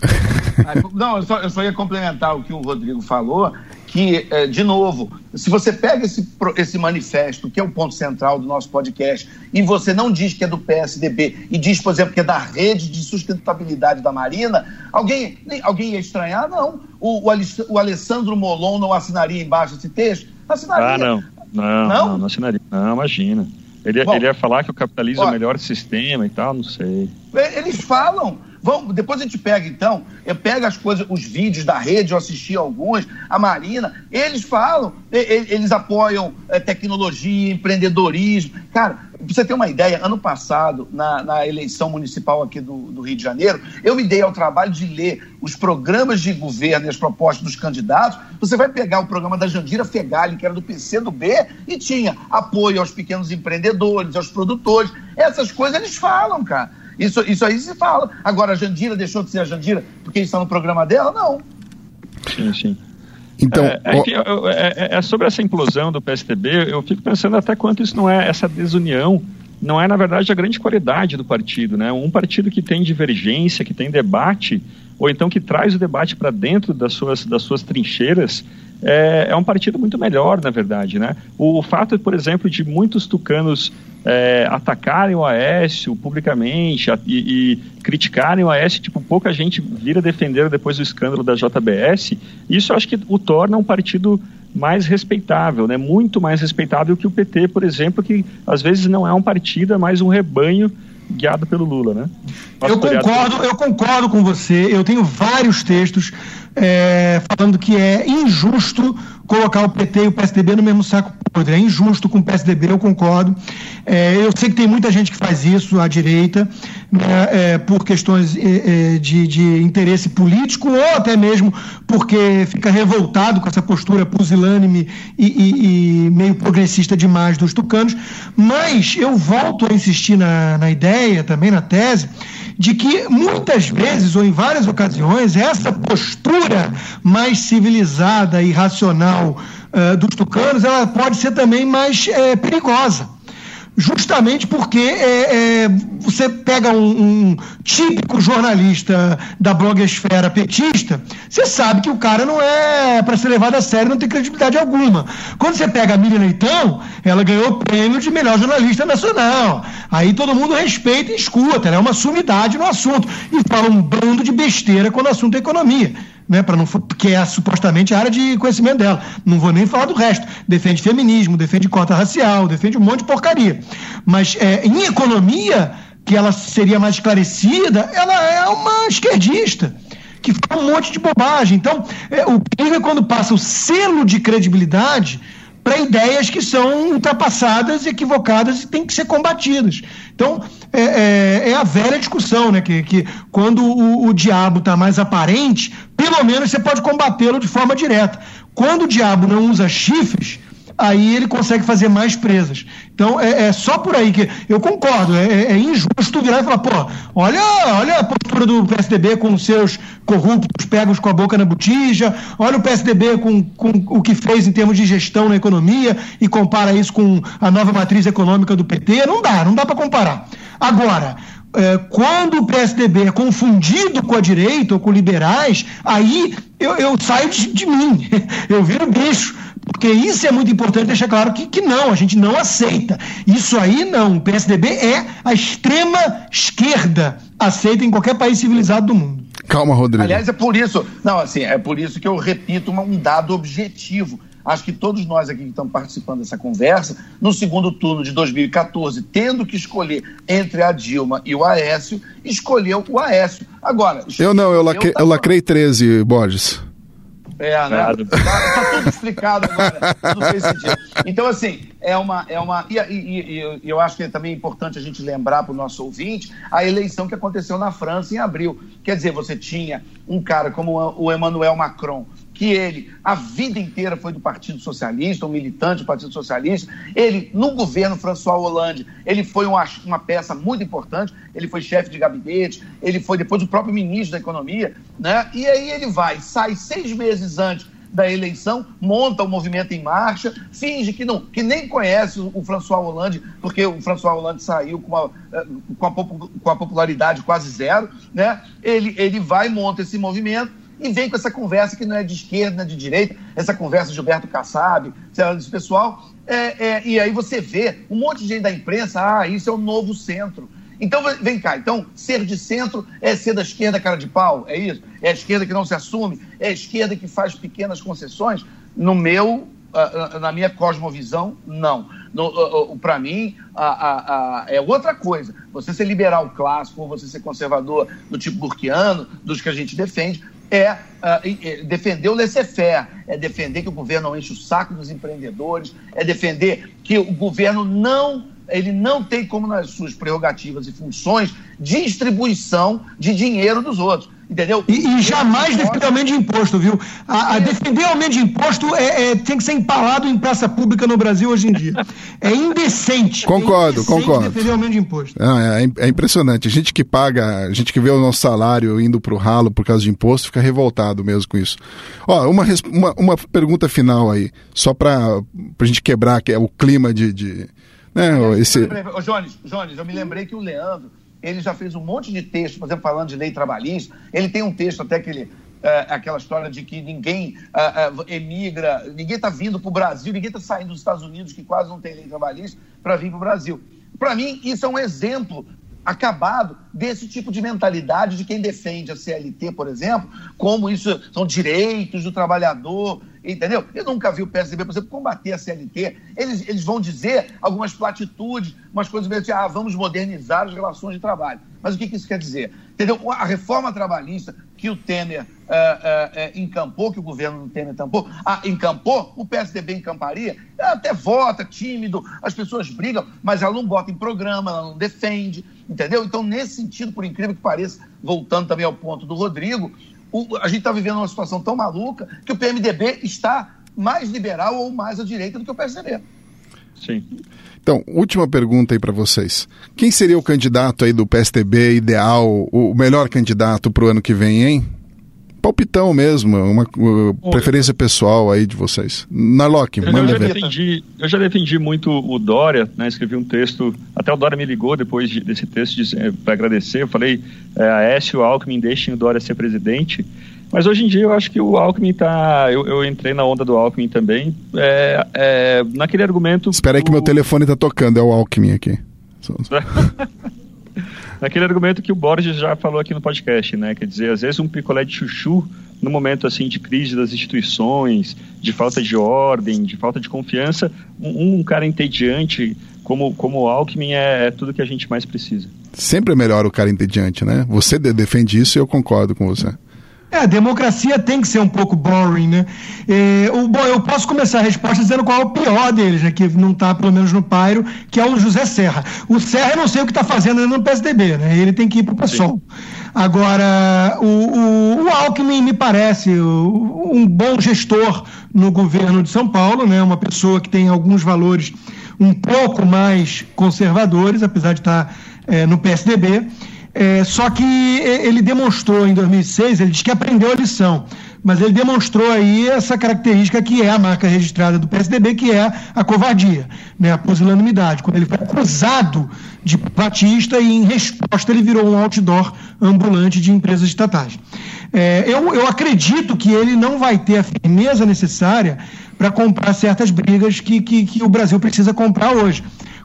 *laughs* Não, eu só, eu só ia complementar o que o Rodrigo falou, que, é, de novo, se você pega esse, esse manifesto, que é o ponto central do nosso podcast, e você não diz que é do PSDB, e diz, por exemplo, que é da rede de sustentabilidade da Marina, alguém, alguém ia estranhar? Não. O, o, o Alessandro Molon não assinaria embaixo esse texto? Assinaria. Ah, não. Não, não, não, não assinaria. Não, imagina. Ele, Bom, ele ia falar que o capitalismo é o melhor sistema e tal, não sei. Eles falam, Vamos, depois a gente pega, então, eu pego as coisas, os vídeos da rede, eu assisti alguns, a Marina, eles falam, eles apoiam é, tecnologia, empreendedorismo. Cara, pra você ter uma ideia, ano passado, na, na eleição municipal aqui do, do, Rio de Janeiro, eu me dei ao trabalho de ler os programas de governo e as propostas dos candidatos. Você vai pegar o programa da Jandira Fegali, que era do PC do B, e tinha apoio aos pequenos empreendedores, aos produtores. Essas coisas eles falam, cara. Isso, isso aí se fala. Agora, a Jandira deixou de ser a Jandira porque está no programa dela? Não. Sim, sim. Então, é, é, é, é, sobre essa implosão do PSDB, eu fico pensando até quanto isso não é essa desunião, não é na verdade a grande qualidade do partido, né? Um partido que tem divergência, que tem debate, ou então que traz o debate para dentro das suas, das suas trincheiras, é, é, um partido muito melhor, na verdade, né? O, fato, por exemplo, de muitos tucanos é, atacarem o Aécio publicamente a, e, e, criticarem o Aécio, tipo, pouca gente vira defender depois do escândalo da JBS, isso acho que o torna um partido mais respeitável, né? muito mais respeitável que o PT, por exemplo, que às vezes não é um partido, é mais um rebanho guiado pelo Lula, né? eu concordo, pelo... eu concordo com você. Eu tenho vários textos é, falando que é injusto colocar o PT e o PSDB no mesmo saco podre. É injusto com o PSDB, eu concordo. É, eu sei que tem muita gente que faz isso à direita, né, é, por questões é, é, de, de, interesse político ou até mesmo porque fica revoltado com essa postura pusilânime e, e, e meio progressista demais dos tucanos. Mas eu volto a insistir na, na ideia, também na tese, de que muitas vezes ou em várias ocasiões essa postura mais civilizada e racional uh, dos tucanos ela pode ser também mais é, perigosa justamente porque é, é, você pega um, um, típico jornalista da blogosfera petista, você sabe que o cara não é para ser levado a sério, não tem credibilidade alguma. Quando você pega a Miriam Leitão, ela ganhou o prêmio de melhor jornalista nacional. Aí todo mundo respeita e escuta, ela é uma sumidade no assunto e fala um bando de besteira quando o assunto é economia né, para não que é supostamente a área de conhecimento dela. Não vou nem falar do resto. Defende feminismo, defende cota racial, defende um monte de porcaria. Mas é, em economia, que ela seria mais esclarecida, ela é uma esquerdista que fala um monte de bobagem. Então, é, o perigo é quando passa o selo de credibilidade para ideias que são ultrapassadas, equivocadas e têm que ser combatidas. Então, é, é, é a velha discussão, né? Que, que quando o, o diabo está mais aparente, pelo menos você pode combatê-lo de forma direta. Quando o diabo não usa chifres, aí ele consegue fazer mais presas. Então é, é só por aí que eu concordo, é, é, é, injusto virar e falar, pô, olha, olha a postura do PSDB com os seus corruptos pegos com a boca na botija, olha o PSDB com, com o que fez em termos de gestão na economia e compara isso com a nova matriz econômica do PT. Não dá, não dá para comparar. Agora, é, quando o PSDB é confundido com a direita ou com liberais, aí eu, eu saio de, de, mim, *laughs* eu viro bicho. Porque isso é muito importante deixar claro que, que não, a gente não aceita. Isso aí não. O PSDB é a extrema esquerda aceita em qualquer país civilizado do mundo. Calma, Rodrigo. Aliás, é por isso. Não, assim, é por isso que eu repito um dado objetivo. Acho que todos nós aqui que estamos participando dessa conversa, no segundo turno de 2014, tendo que escolher entre a Dilma e o Aécio, escolheu o Aécio. Agora. Eu não, eu, lacrei, eu lacrei 13, Borges. É, né? Tá, tá, tudo explicado agora. Tudo fez sentido. Então, assim, é uma. É uma e, e, e, eu acho que é também importante a gente lembrar para o nosso ouvinte a eleição que aconteceu na França em abril. Quer dizer, você tinha um cara como o Emmanuel Macron, que ele, a vida inteira, foi do Partido Socialista, um militante do Partido Socialista. Ele, no governo François Hollande, ele foi uma, uma peça muito importante, ele foi chefe de gabinete, ele foi depois o próprio ministro da Economia, né? E aí ele vai, sai seis meses antes da eleição, monta o movimento em marcha, finge que não, que nem conhece o François Hollande, porque o François Hollande saiu com a, eh, com a, com a popularidade quase zero, né? Ele, ele vai, monta esse movimento, e vem com essa conversa que não é de esquerda, não é de direita, essa conversa de Gilberto Kassab, esse pessoal. É, é, e aí você vê um monte de gente da imprensa, ah, isso é o novo centro. Então, vem cá, então, ser de centro é ser da esquerda cara de pau, é isso? É a esquerda que não se assume? É a esquerda que faz pequenas concessões? No meu, na minha cosmovisão, não. Para mim, a, a, a, é outra coisa. Você ser liberal clássico ou você ser conservador do tipo burquiano, dos que a gente defende, é uh, defender o laissez-faire, é defender que o governo não enche o saco dos empreendedores, é defender que o governo não ele não tem como nas suas prerrogativas e funções distribuição de dinheiro dos outros. Entendeu? E, e jamais defender aumento de imposto, viu? A, a defender aumento de imposto é, é, tem que ser empalado em praça pública no Brasil hoje em dia. É indecente. *laughs* Concordo, é indecente concordo. defender aumento de imposto. é, é, impressionante. A gente que paga, a gente que vê o nosso salário indo para o ralo por causa de imposto, fica revoltado mesmo com isso. Ó, uma, uma, uma pergunta final aí, só para a gente quebrar que é o clima de. de né, esse... Ô, Jones, Jones, eu me lembrei que o Leandro ele já fez um monte de texto, por exemplo, falando de lei trabalhista. Ele tem um texto até que ele. É, aquela história de que ninguém é, é, emigra, ninguém está vindo para o Brasil, ninguém está saindo dos Estados Unidos, que quase não tem lei trabalhista, para vir para o Brasil. Para mim, isso é um exemplo acabado desse tipo de mentalidade de quem defende a CLT, por exemplo, como isso são direitos do trabalhador, entendeu? Eu nunca vi o PSDB, por exemplo, combater a CLT. Eles, eles vão dizer algumas platitudes, umas coisas meio assim, ah, vamos modernizar as relações de trabalho. Mas o que, que isso quer dizer? Entendeu? A reforma trabalhista que o Temer uh, uh, encampou, que o governo do Temer encampou, ah, encampou, o PSDB encamparia, ela até vota, tímido, as pessoas brigam, mas ela não bota em programa, ela não defende, entendeu? Então, nesse sentido, por incrível que pareça, voltando também ao ponto do Rodrigo, o, a gente está vivendo uma situação tão maluca que o PMDB está mais liberal ou mais à direita do que o PSDB. Sim. Então, última pergunta aí para vocês. Quem seria o candidato aí do PSDB ideal, o melhor candidato para o ano que vem, hein? palpitão mesmo, uma uh, preferência pessoal aí de vocês. Narlock, manda eu já ver. Defendi, eu já defendi muito o Dória, né, escrevi um texto, até o Dória me ligou depois de, desse texto eh, para agradecer, eu falei, é, a S e o Alckmin deixem o Dória ser presidente, mas hoje em dia eu acho que o Alckmin está. Eu, eu, entrei na onda do Alckmin também. É, é, naquele argumento. Espera aí que meu telefone está tocando, é o Alckmin aqui. *laughs* naquele argumento que o Borges já falou aqui no podcast, né? Quer dizer, às vezes um picolé de chuchu, no momento assim de crise das instituições, de falta de ordem, de falta de confiança, um, um cara entediante como, como o Alckmin é, é, tudo que a gente mais precisa. Sempre é melhor o cara entediante, né? Você defende isso e eu concordo com você. É, a democracia tem que ser um pouco boring, né? É, o, bom, eu posso começar a resposta dizendo qual é o pior deles, né? Que não está, pelo menos, no pairo, que é o José Serra. O Serra, eu não sei o que está fazendo no PSDB, né? Ele tem que ir para o PSOL. Agora, o, o, o, Alckmin me parece um bom gestor no governo de São Paulo, né? Uma pessoa que tem alguns valores um pouco mais conservadores, apesar de estar tá, é, no PSDB. É, só que ele demonstrou em 2006, ele disse que aprendeu a lição, mas ele demonstrou aí essa característica que é a marca registrada do PSDB, que é a covardia, né, a pusilanimidade. Quando ele foi acusado de privatista e, em resposta, ele virou um outdoor ambulante de empresas estatais. É, eu, eu acredito que ele não vai ter a firmeza necessária para comprar certas brigas que, que, que o Brasil precisa comprar hoje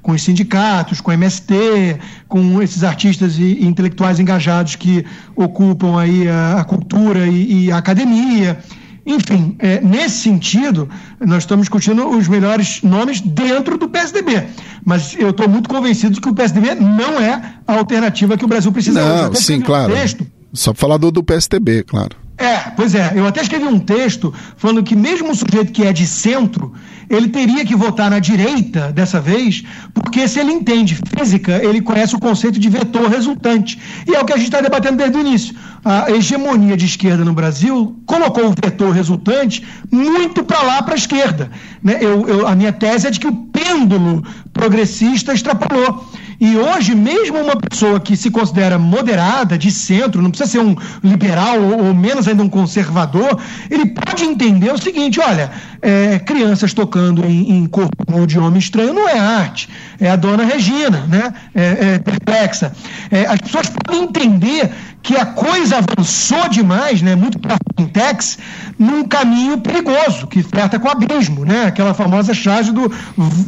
com os sindicatos, com o MST, com esses artistas e, intelectuais engajados que ocupam aí a, a cultura e, e, a academia. Enfim, é, nesse sentido, nós estamos discutindo os melhores nomes dentro do PSDB. Mas eu estou muito convencido de que o PSDB não é a alternativa que o Brasil precisa. Não, sim, claro. Texto. Só falar do, do PSDB, claro. É, pois é. Eu até escrevi um texto falando que mesmo um sujeito que é de centro, ele teria que votar na direita dessa vez, porque se ele entende física, ele conhece o conceito de vetor resultante. E é o que a gente está debatendo desde o início. A hegemonia de esquerda no Brasil colocou o vetor resultante muito para lá, para a esquerda. Né? Eu, eu, a minha tese é de que o pêndulo progressista extrapolou. E hoje, mesmo uma pessoa que se considera moderada, de centro, não precisa ser um liberal ou, ou menos ainda um conservador, ele pode entender o seguinte: olha, é, crianças tocando em, em, corpo de homem estranho não é arte, é a dona Regina, né? É, é perplexa. É, as pessoas podem entender que a coisa avançou demais, né, muito para fintechs, num caminho perigoso, que flerta com o abismo, né? Aquela famosa charge do,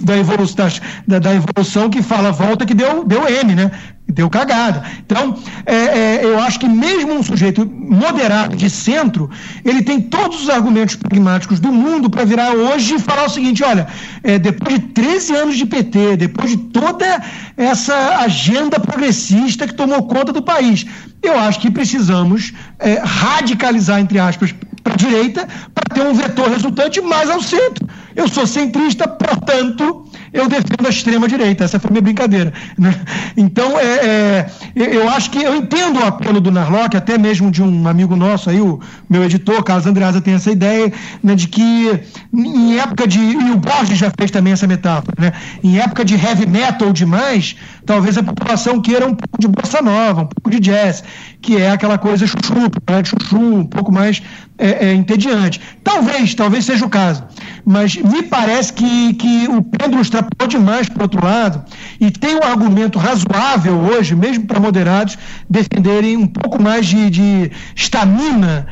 da, evolução, da, da evolução que fala volta que deu, deu M, né? Deu cagada. Então, é, é, eu acho que mesmo um sujeito moderado de centro, ele tem todos os argumentos pragmáticos do mundo para virar hoje e falar o seguinte: olha, é, depois de 13 anos de PT, depois de toda essa agenda progressista que tomou conta do país, eu acho que precisamos é, radicalizar, entre aspas, para a direita para ter um vetor resultante mais ao centro. Eu sou centrista, portanto, eu defendo a extrema-direita. Essa foi minha brincadeira. Né? Então, é, é, eu acho que eu entendo o apelo do Narlock, até mesmo de um amigo nosso aí, o meu editor, Carlos Andreasa, tem essa ideia né, de que em época de. E o Borges já fez também essa metáfora, né? Em época de heavy metal demais, talvez a população queira um pouco de bossa nova, um pouco de jazz, que é aquela coisa chuchu, né, chuchu um pouco mais é, é, entediante. Talvez, talvez seja o caso. Mas me parece que, que o Pedro extrapolou demais para o outro lado e tem um argumento razoável hoje, mesmo para moderados, defenderem um pouco mais de estamina,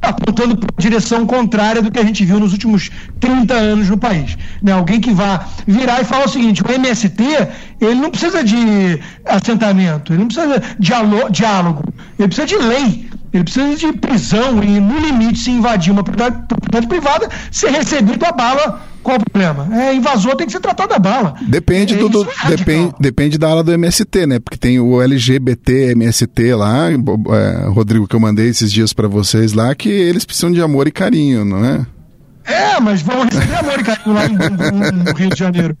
apontando para a direção contrária do que a gente viu nos últimos 30 anos no país. Né? Alguém que vá virar e falar o seguinte: o MST ele não precisa de assentamento, ele não precisa de diálogo, ele precisa de lei. Ele precisa de prisão e, no limite, se invadir uma propriedade, propriedade privada, ser recebido a bala. Qual o problema? É, invasor tem que ser tratado a bala. Depende, é, do, é depende, depende da ala do MST, né? Porque tem o LGBT MST lá, é, Rodrigo, que eu mandei esses dias para vocês lá, que eles precisam de amor e carinho, não é? É, mas vão receber amor e carinho lá no, Rio de Janeiro.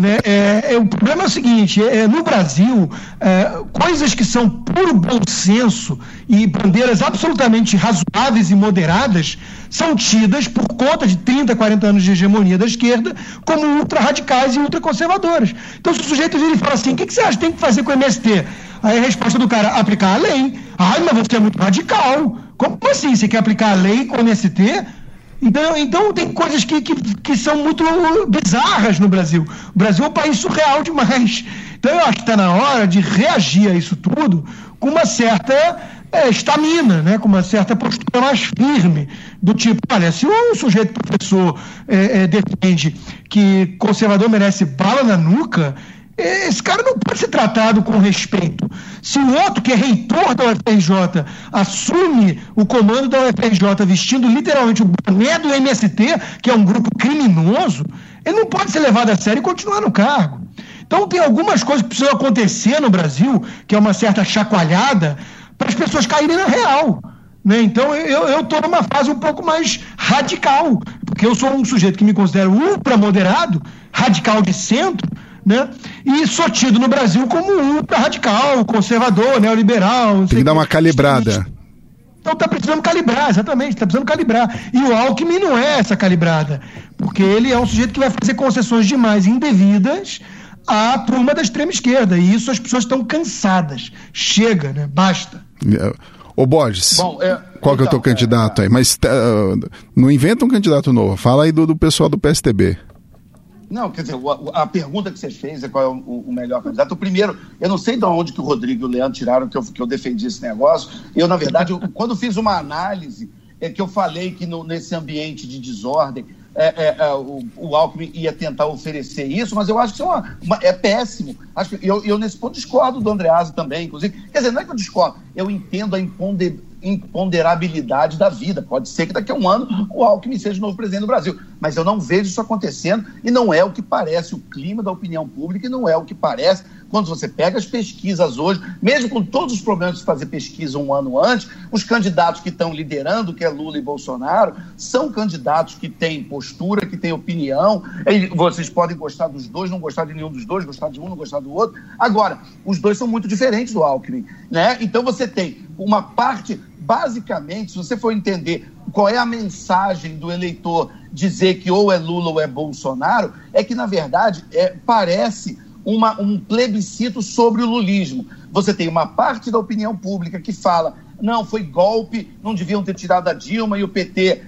Né? É, é, o problema é o seguinte: é, no Brasil, é, coisas que são puro bom senso e bandeiras absolutamente razoáveis e moderadas são tidas, por conta de 30, 40 anos de hegemonia da esquerda, como ultra-radicais e ultraconservadoras. Então, se o sujeito vira e fala assim: o que, que você acha que tem que fazer com o MST? Aí a resposta do cara: aplicar a lei. Ai, mas você é muito radical. Como assim? Você quer aplicar a lei com o MST? Então, então tem coisas que, que, que são muito bizarras no Brasil. O Brasil é um país surreal demais. Então eu acho que está na hora de reagir a isso tudo com uma certa é, estamina, né? com uma certa postura mais firme, do tipo, olha, se um sujeito professor é, é, defende que conservador merece bala na nuca, esse cara não pode ser tratado com respeito. Se o outro, que é reitor da UFRJ, assume o comando da UFRJ vestindo literalmente o boné do MST, que é um grupo criminoso, ele não pode ser levado a sério e continuar no cargo. Então tem algumas coisas que precisam acontecer no Brasil, que é uma certa chacoalhada, para as pessoas caírem na real. Né? Então eu estou numa fase um pouco mais radical, porque eu sou um sujeito que me considero ultra moderado, radical de centro, né? E sou tido no Brasil como ultra radical, conservador, neoliberal. Tem que dar uma calibrada. Então está precisando calibrar, exatamente, está precisando calibrar. E o Alckmin não é essa calibrada, porque ele é um sujeito que vai fazer concessões demais indevidas à turma da extrema esquerda. E isso as pessoas estão cansadas. Chega, né? Basta. Ô Borges, Bom, é, qual então, que é o teu então, candidato é, aí? Mas uh, não inventa um candidato novo. Fala aí do, do pessoal do PSTB. Não, quer dizer, a, pergunta que você fez é qual é o, melhor candidato. O primeiro, eu não sei de onde que o Rodrigo e o Leandro tiraram que eu, que eu defendi esse negócio. Eu, na verdade, eu, quando fiz uma análise, é que eu falei que no, nesse ambiente de desordem, é, é, é, o, o Alckmin ia tentar oferecer isso, mas eu acho que isso é, uma, uma, é péssimo. Acho que eu, eu, nesse ponto, discordo do Andreasa também, inclusive. Quer dizer, não é que eu discordo, eu entendo a imponder, imponderabilidade da vida. Pode ser que daqui a um ano o Alckmin seja o novo presidente do Brasil. Mas eu não vejo isso acontecendo e não é o que parece o clima da opinião pública e não é o que parece quando você pega as pesquisas hoje, mesmo com todos os problemas de fazer pesquisa um ano antes, os candidatos que estão liderando, que é Lula e Bolsonaro, são candidatos que têm postura, que têm opinião. Vocês podem gostar dos dois, não gostar de nenhum dos dois, gostar de um, não gostar do outro. Agora, os dois são muito diferentes do Alckmin. Né? Então você tem uma parte basicamente, se você for entender qual é a mensagem do eleitor dizer que ou é Lula ou é Bolsonaro, é que, na verdade, é, parece uma, um plebiscito sobre o lulismo. Você tem uma parte da opinião pública que fala não, foi golpe, não deviam ter tirado a Dilma e o PT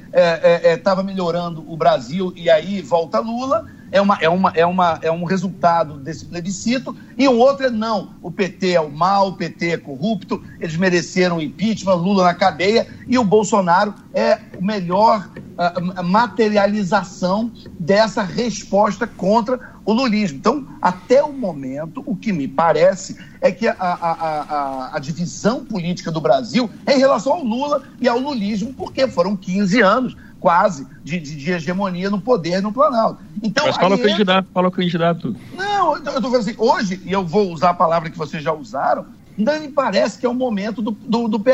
estava é, é, é melhorando o Brasil e aí volta Lula. É, uma, é, uma, é, uma, é um resultado desse plebiscito, e o outro é não, o PT é o mal, o PT é corrupto, eles mereceram impeachment, Lula na cadeia, e o Bolsonaro é o melhor uh, materialização dessa resposta contra o lulismo. Então, até o momento, o que me parece é que a, a, a, a, divisão política do Brasil é em relação ao Lula e ao lulismo, porque foram 15 anos quase de, de, de hegemonia no poder no Planalto. Então, Mas fala o candidato, fala o candidato. Não, eu estou falando assim, hoje, e eu vou usar a palavra que vocês já usaram, não me parece que é o momento do, do, do.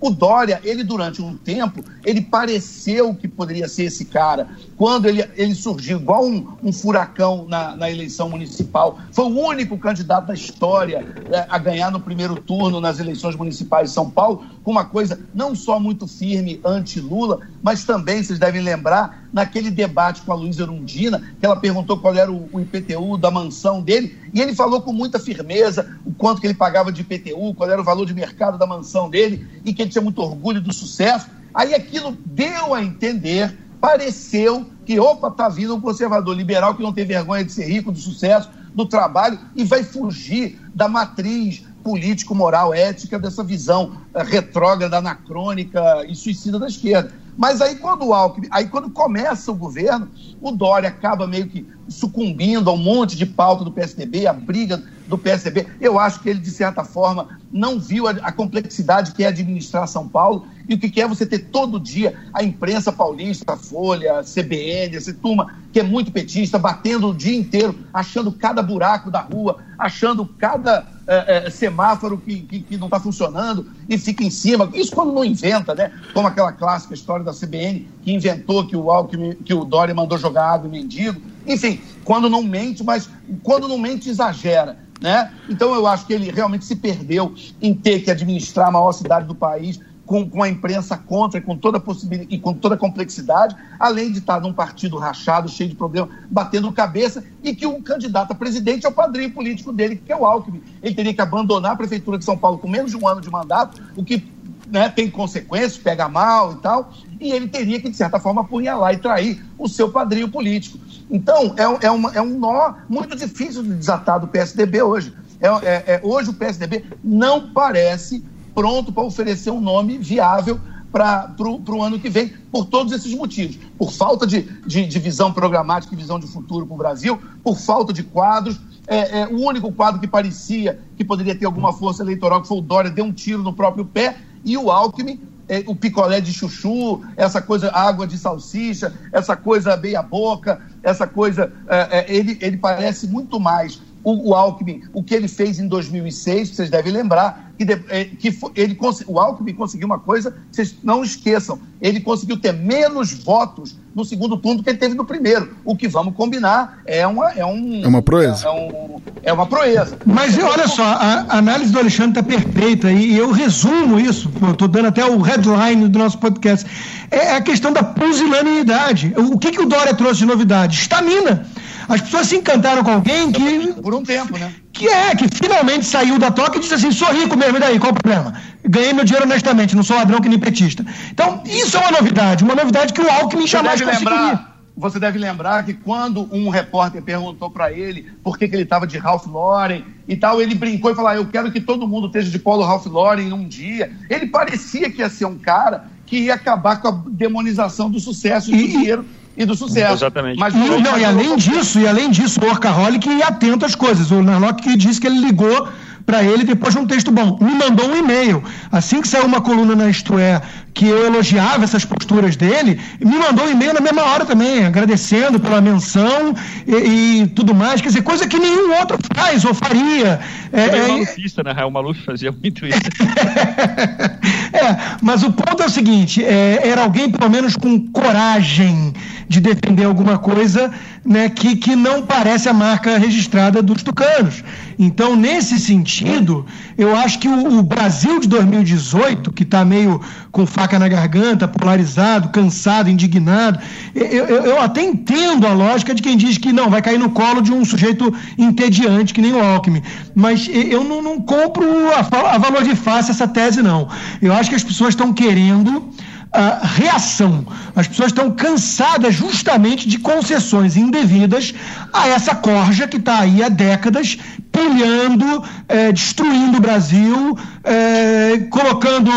O Dória, ele durante um tempo, ele pareceu que poderia ser esse cara. Quando ele, ele surgiu igual um, um furacão na, na, eleição municipal, foi o único candidato da história é, a ganhar no primeiro turno nas eleições municipais de São Paulo, com uma coisa não só muito firme anti-Lula, mas também, vocês devem lembrar, naquele debate com a Luísa Erundina, que ela perguntou qual era o, o IPTU da mansão dele, e ele falou com muita firmeza o quanto que ele pagava de IPTU, qual era o valor de mercado da mansão dele e que ele tinha muito orgulho do sucesso. Aí aquilo deu a entender, pareceu que, opa, tá vindo um conservador liberal que não tem vergonha de ser rico, do sucesso, do trabalho e vai fugir da matriz político, moral, ética dessa visão uh, retrógrada, anacrônica e suicida da esquerda. Mas aí quando o Alckmin, aí quando começa o governo, o Dória acaba meio que sucumbindo a um monte de pauta do PSDB, a briga do PSDB. Eu acho que ele, de certa forma, não viu a, a complexidade que é administrar São Paulo e o que é você ter todo dia a imprensa paulista, a Folha, a CBN, essa turma que é muito petista, batendo o dia inteiro, achando cada buraco da rua, achando cada é, é, semáforo que, que, que não está funcionando e fica em cima. Isso quando não inventa, né? Como aquela clássica história da CBN que inventou que o Alckmin, que o Dória mandou jogar água em mendigo. Enfim, quando não mente, mas quando não mente, exagera. Né? Então eu acho que ele realmente se perdeu em ter que administrar a maior cidade do país, com, com a imprensa contra com toda possibilidade e com toda a complexidade, além de estar num partido rachado, cheio de problemas, batendo cabeça, e que o candidato a presidente é o padrinho político dele, que é o Alckmin. Ele teria que abandonar a prefeitura de São Paulo com menos de um ano de mandato, o que né, tem consequências, pega mal e tal, e ele teria que, de certa forma, apunhalar e trair o seu padrinho político. Então, é, é, uma, é um nó muito difícil de desatar do PSDB hoje. É, é, é, hoje o PSDB não parece pronto para oferecer um nome viável para o ano que vem, por todos esses motivos. Por falta de, de, de visão programática e visão de futuro para o Brasil, por falta de quadros. É, é, o único quadro que parecia que poderia ter alguma força eleitoral, que foi o Dória, deu um tiro no próprio pé, e o Alckmin, é, o picolé de chuchu, essa coisa água de salsicha, essa coisa meia-boca, essa coisa. É, é, ele, ele parece muito mais o, o Alckmin, o que ele fez em 2006, vocês devem lembrar, que, de, é, que ele, o Alckmin conseguiu uma coisa, vocês não esqueçam, ele conseguiu ter menos votos no segundo turno do que ele teve no primeiro. O que vamos combinar é uma é um é uma proeza. É, um, é uma proeza. Mas olha só, a análise do Alexandre está perfeita e eu resumo isso. Estou dando até o headline do nosso podcast. É a questão da pusilanimidade. O que que o Dória trouxe de novidade? Estamina. As pessoas se encantaram com alguém que. Por um tempo, né? Que é, que finalmente saiu da toca e disse assim: sou rico mesmo, e daí? Qual o problema? Ganhei meu dinheiro honestamente, não sou ladrão que nem petista. Então, isso é uma novidade, uma novidade que o Alckmin jamais conseguiria. Lembrar você deve lembrar que quando um repórter perguntou para ele por que, que ele estava de Ralph Lauren e tal, ele brincou e falou: ah, Eu quero que todo mundo esteja de polo Ralph Lauren um dia. Ele parecia que ia ser um cara que ia acabar com a demonização do sucesso e do dinheiro e do sucesso. Exatamente. Mas, e, não, e além disso, e além disso, o Workaholic ia atento às coisas. O Narlock disse que ele ligou para ele depois de um texto bom. Me mandou um e-mail. Assim que saiu uma coluna na Isto É, que eu elogiava essas posturas dele, me mandou um e-mail na mesma hora também, agradecendo pela menção e, e tudo mais. Quer dizer, coisa que nenhum outro faz ou faria. É, é, é malufista, né? O Maluf fazia muito isso. *laughs* é, mas o ponto é o seguinte: é, era alguém, pelo menos, com coragem de defender alguma coisa né, que, que não parece a marca registrada dos tucanos. Então, nesse sentido, eu acho que o, o Brasil de 2018, que está meio com faca na garganta, polarizado, cansado, indignado, eu, eu, eu, até entendo a lógica de quem diz que não, vai cair no colo de um sujeito entediante, que nem o Alckmin. Mas eu não, não compro a, a valor de face essa tese, não. Eu acho que as pessoas estão querendo uh, reação. As pessoas estão cansadas justamente de concessões indevidas a essa corja que está aí há décadas pilhando, eh, destruindo o Brasil, eh, colocando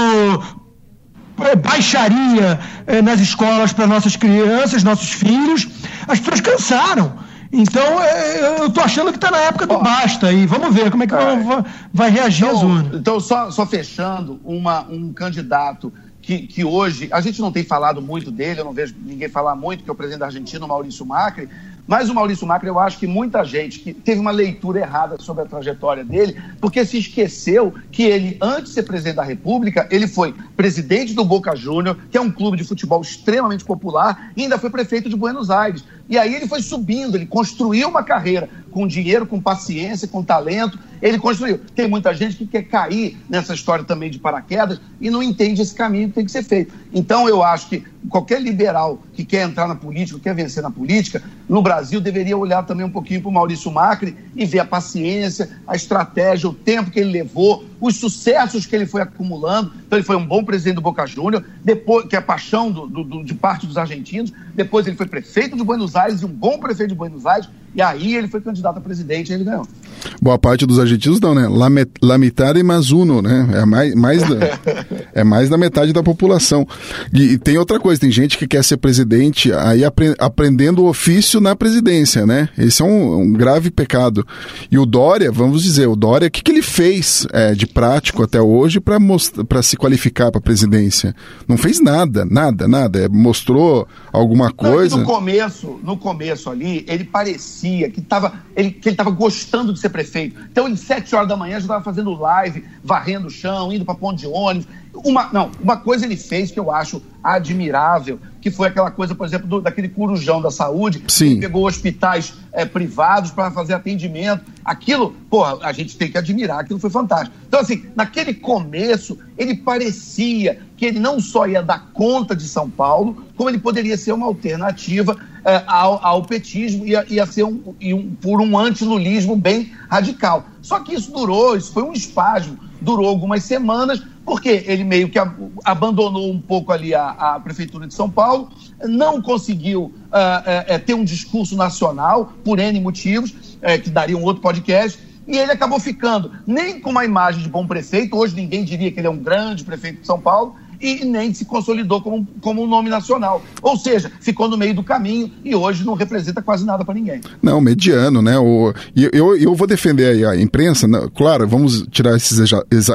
eh, baixaria eh, nas escolas para nossas crianças, nossos filhos. As pessoas cansaram. Então, é, eu estou achando que está na época do basta e vamos ver como é que é. vai, vai, reagir então, a zona. Então, só, só fechando, uma, um candidato que, que hoje, a gente não tem falado muito dele, eu não vejo ninguém falar muito, que é o presidente da Argentina, o Maurício Macri, mas o Maurício Macri, eu acho que muita gente que teve uma leitura errada sobre a trajetória dele, porque se esqueceu que ele, antes de ser presidente da República, ele foi presidente do Boca Júnior, que é um clube de futebol extremamente popular, e ainda foi prefeito de Buenos Aires. E aí ele foi subindo, ele construiu uma carreira com dinheiro, com paciência, com talento. Ele construiu. Tem muita gente que quer cair nessa história também de paraquedas e não entende esse caminho que tem que ser feito. Então eu acho que qualquer liberal que quer entrar na política, quer vencer na política, no Brasil deveria olhar também um pouquinho para o Maurício Macri e ver a paciência, a estratégia, o tempo que ele levou, os sucessos que ele foi acumulando. Então ele foi um bom presidente do Boca Júnior, depois que é a paixão do, do, de parte dos argentinos. Depois ele foi prefeito de Buenos Aires e um bom prefeito de Buenos Aires. E aí ele foi candidato a presidente e ele ganhou. Boa parte dos argentinos não, né? La, met, la metade mais uno, né? É mais, mais da, *laughs* é mais da metade da população. E, e, tem outra coisa, tem gente que quer ser presidente aí apre, aprendendo o ofício na presidência, né? Esse é um, um, grave pecado. E o Dória, vamos dizer, o Dória, o que, que ele fez é, de prático até hoje para se qualificar para a presidência? Não fez nada, nada, nada. É, mostrou alguma coisa. Não, no começo, no começo ali, ele parecia que, tava, ele, que ele estava gostando de ser prefeito. Então, em sete horas da manhã, já estava fazendo live, varrendo o chão, indo para ponto de ônibus. Uma, não, uma coisa ele fez que eu acho admirável, que foi aquela coisa, por exemplo, do, daquele corujão da saúde, Sim. que pegou hospitais é, privados para fazer atendimento. Aquilo, porra, a gente tem que admirar, aquilo foi fantástico. Então, assim, naquele começo, ele parecia que ele não só ia dar conta de São Paulo, como ele poderia ser uma alternativa é, ao, ao, petismo, ia, ia ser um, um, por um antilulismo bem radical. Só que isso durou, isso foi um espasmo, durou algumas semanas, porque ele meio que abandonou um pouco ali a, a Prefeitura de São Paulo, não conseguiu uh, uh, ter um discurso nacional, por N motivos, uh, que daria um outro podcast, e ele acabou ficando nem com uma imagem de bom prefeito, hoje ninguém diria que ele é um grande prefeito de São Paulo, e nem se consolidou como, como um nome nacional. Ou seja, ficou no meio do caminho e hoje não representa quase nada para ninguém. Não, mediano, né? O, eu, eu vou defender a imprensa, né? claro, vamos tirar esses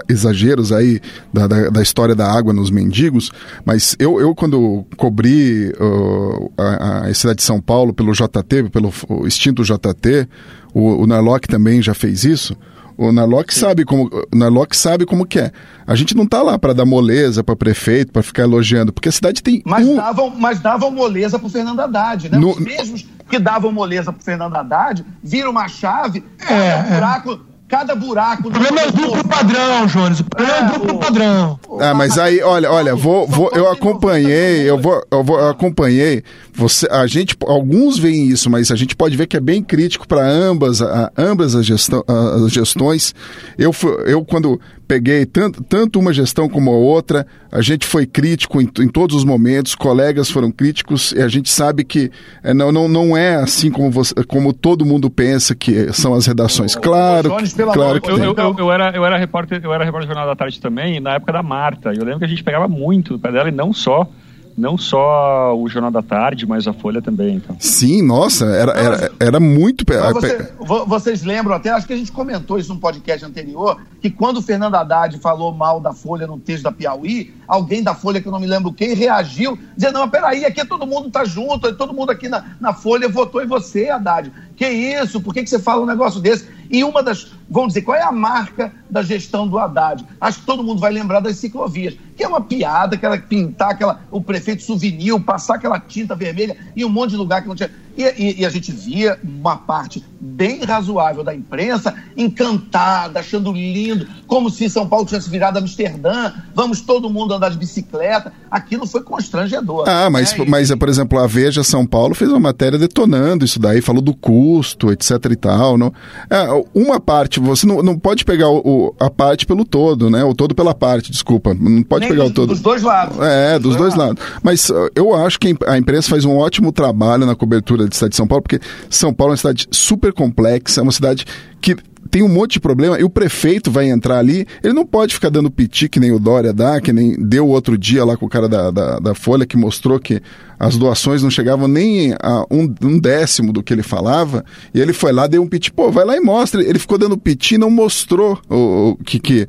exageros aí da, da, da, história da água nos mendigos, mas eu, eu quando cobri uh, a, a cidade de São Paulo pelo JT, pelo extinto JT, o, o Narlock também já fez isso, o Narlock sabe como, Narlock sabe como que é. A gente não tá lá para dar moleza para prefeito, para ficar elogiando, porque a cidade tem Mas um... davam, mas davam moleza pro Fernando Haddad, né? No... Os mesmos que davam moleza pro Fernando Haddad, viram uma chave, é, é. buraco cada buraco. O problema é o duplo padrão, Jones. O problema é, o duplo padrão. Ah, mas aí, olha, olha, vou, vou, eu acompanhei, eu vou, eu vou, eu acompanhei. Você, a gente, alguns veem isso, mas a gente pode ver que é bem crítico para ambas, a, ambas as, gestão, as gestões. Eu, eu quando peguei tanto, tanto uma gestão como a outra, a gente foi crítico em, em todos os momentos, colegas foram críticos, e a gente sabe que é, não, não, não é assim como, você, como todo mundo pensa que são as redações. Claro, Jones, claro que eu, eu, eu, eu, era, eu era repórter, eu era repórter do Jornal da Tarde também, na época da Marta. Eu lembro que a gente pegava muito para dela e não só não só o Jornal da Tarde, mas a Folha também. Então. Sim, nossa, era, era, era muito. Você, vocês lembram até, acho que a gente comentou isso num podcast anterior, que quando o Fernando Haddad falou mal da Folha no texto da Piauí, alguém da Folha, que eu não me lembro quem, reagiu, dizendo: não, peraí, aqui todo mundo tá junto, todo mundo aqui na, na Folha votou em você, Haddad. Que isso? Por que, que você fala um negócio desse? E uma das, vamos dizer, qual é a marca da gestão do Haddad? Acho que todo mundo vai lembrar das ciclovias, que é uma piada, aquela pintar aquela, o prefeito souvenir, passar aquela tinta vermelha em um monte de lugar que não tinha. E, e, e, a gente via uma parte bem razoável da imprensa encantada, achando lindo, como se São Paulo tivesse virado Amsterdã, vamos todo mundo andar de bicicleta. Aquilo foi constrangedor. Ah, mas, é, mas por exemplo, a Veja São Paulo fez uma matéria detonando isso daí, falou do custo, etc e tal. Não? É, uma parte, você não, não pode pegar o, a parte pelo todo, né? O todo pela parte, desculpa. Não pode Nem pegar dos, o todo. Dos dois lados. É, dos, dois, lados. Mas uh, eu acho que a imprensa faz um ótimo trabalho na cobertura da cidade de São Paulo, porque São Paulo é uma cidade super complexa, é uma cidade que tem um monte de problema e o prefeito vai entrar ali, ele não pode ficar dando piti que nem o Dória dá, que nem deu outro dia lá com o cara da, da, da Folha que mostrou que as doações não chegavam nem a um, um, décimo do que ele falava, e ele foi lá, deu um piti, pô, vai lá e mostra. Ele ficou dando piti e não mostrou o, o que que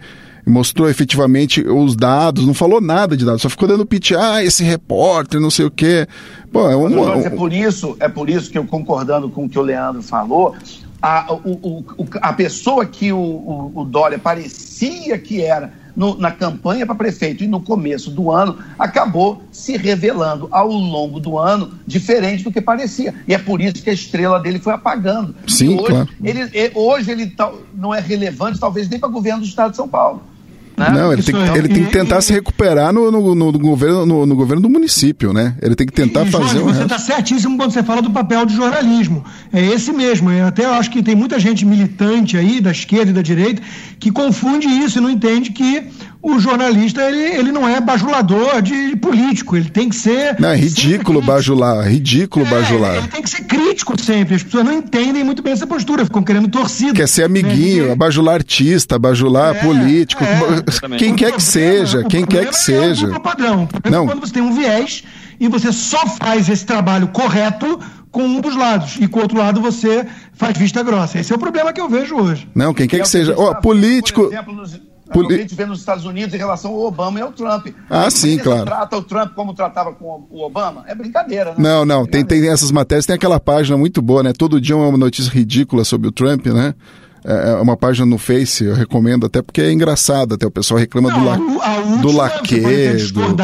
mostrou efetivamente os dados, não falou nada de dados, só ficou dando piti, ah, esse repórter, não sei o quê. Pô, é, um, um, é por isso, é por isso que eu concordando com o que o Leandro falou, a, o, o, a pessoa que o, o, Dória parecia que era no, na campanha para prefeito e no começo do ano, acabou se revelando ao longo do ano diferente do que parecia. E é por isso que a estrela dele foi apagando. Sim, hoje, claro. ele, hoje ele tá, não é relevante, talvez nem para o governo do Estado de São Paulo. Né? Não, ele tem, é, ele tem que tentar se recuperar no, no, no, no governo, no, governo do município, né? Ele tem que tentar e, fazer Jorge, Você está certíssimo quando você fala do papel de jornalismo. É esse mesmo. Eu até acho que tem muita gente militante aí, da esquerda e da direita, que confunde isso e não entende que o jornalista ele, ele não é bajulador de, político, ele tem que ser. Não, é ridículo bajular, ridículo é, bajular. Ele tem que ser crítico sempre. As pessoas não entendem muito bem essa postura, ficam querendo torcida. Quer ser amiguinho, né? bajular artista, bajular é, político. É, *laughs* quem quer que seja, quem quer que seja. É o padrão. Não. Quando você tem um viés e você só faz esse trabalho correto com um dos lados e com o outro lado você faz vista grossa. Esse é o problema que eu vejo hoje. Não, quem quer que seja. Oh, político. Por exemplo, nos Poli... A gente vê nos Estados Unidos em relação ao Obama e ao Trump. Ah, sim, claro. trata o Trump como tratava com o Obama? É brincadeira, né? Não, não. Tem, tem essas matérias, tem aquela página muito boa, né? Todo dia uma notícia ridícula sobre o Trump, né? É, é uma página no Face, eu recomendo até porque é engraçado, até o pessoal reclama não, do, la... do laque. Do...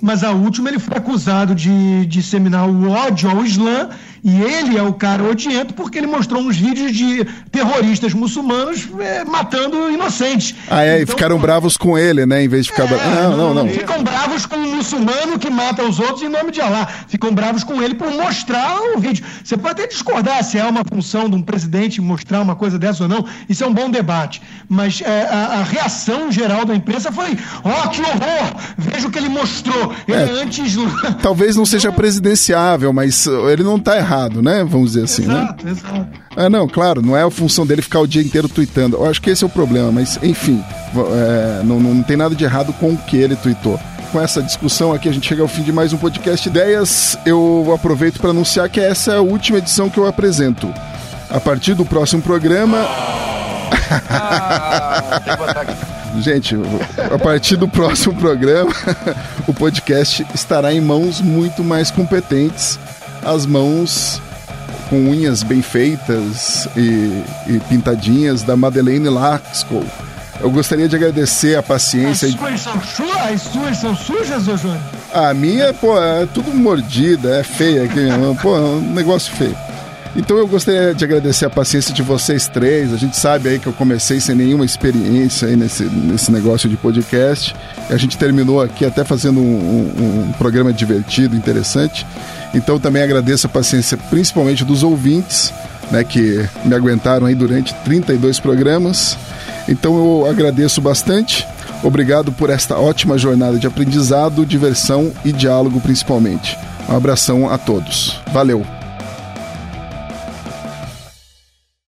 Mas a última ele foi acusado de disseminar o ódio ao Islã e ele é o cara odiento porque ele mostrou uns vídeos de terroristas muçulmanos é, matando inocentes. Ah, é, então, e ficaram bravos com ele, né? Em vez de ficar. É, não, não, não. Ficam bravos com o muçulmano que mata os outros em nome de Allah. Ficam bravos com ele por mostrar o vídeo. Você pode até discordar se é uma função de um presidente mostrar uma coisa dessa ou não. Isso é um bom debate. Mas é, a, a, reação geral da imprensa foi: ó, oh, que horror! Veja o que ele mostrou. É, é antes. *laughs* Talvez não seja presidenciável, mas ele não está errado né? Vamos dizer assim, exato, né? Exato. É, não, claro, não é a função dele ficar o dia inteiro tweetando. Eu acho que esse é o problema, mas enfim, é, não, não tem nada de errado com o que ele tweetou com essa discussão aqui, a gente chega ao fim de mais um podcast Ideias. Eu aproveito para anunciar que essa é a última edição que eu apresento. A partir do próximo programa. Ah, gente, a partir do próximo programa, *laughs* o podcast estará em mãos muito mais competentes as mãos com unhas bem feitas e, e pintadinhas da Madeleine Laxco. Eu gostaria de agradecer a paciência. As suas são, as suas são sujas, ô Júnior? A minha, pô, é tudo mordida, é feia aqui, pô, é um negócio feio. Então eu gostaria de agradecer a paciência de vocês três. A gente sabe aí que eu comecei sem nenhuma experiência aí nesse, nesse negócio de podcast. A gente terminou aqui até fazendo um, um, um programa divertido, interessante. Então também agradeço a paciência principalmente dos ouvintes, né, que me aguentaram aí durante 32 programas. Então eu agradeço bastante. Obrigado por esta ótima jornada de aprendizado, diversão e diálogo principalmente. Um abração a todos. Valeu!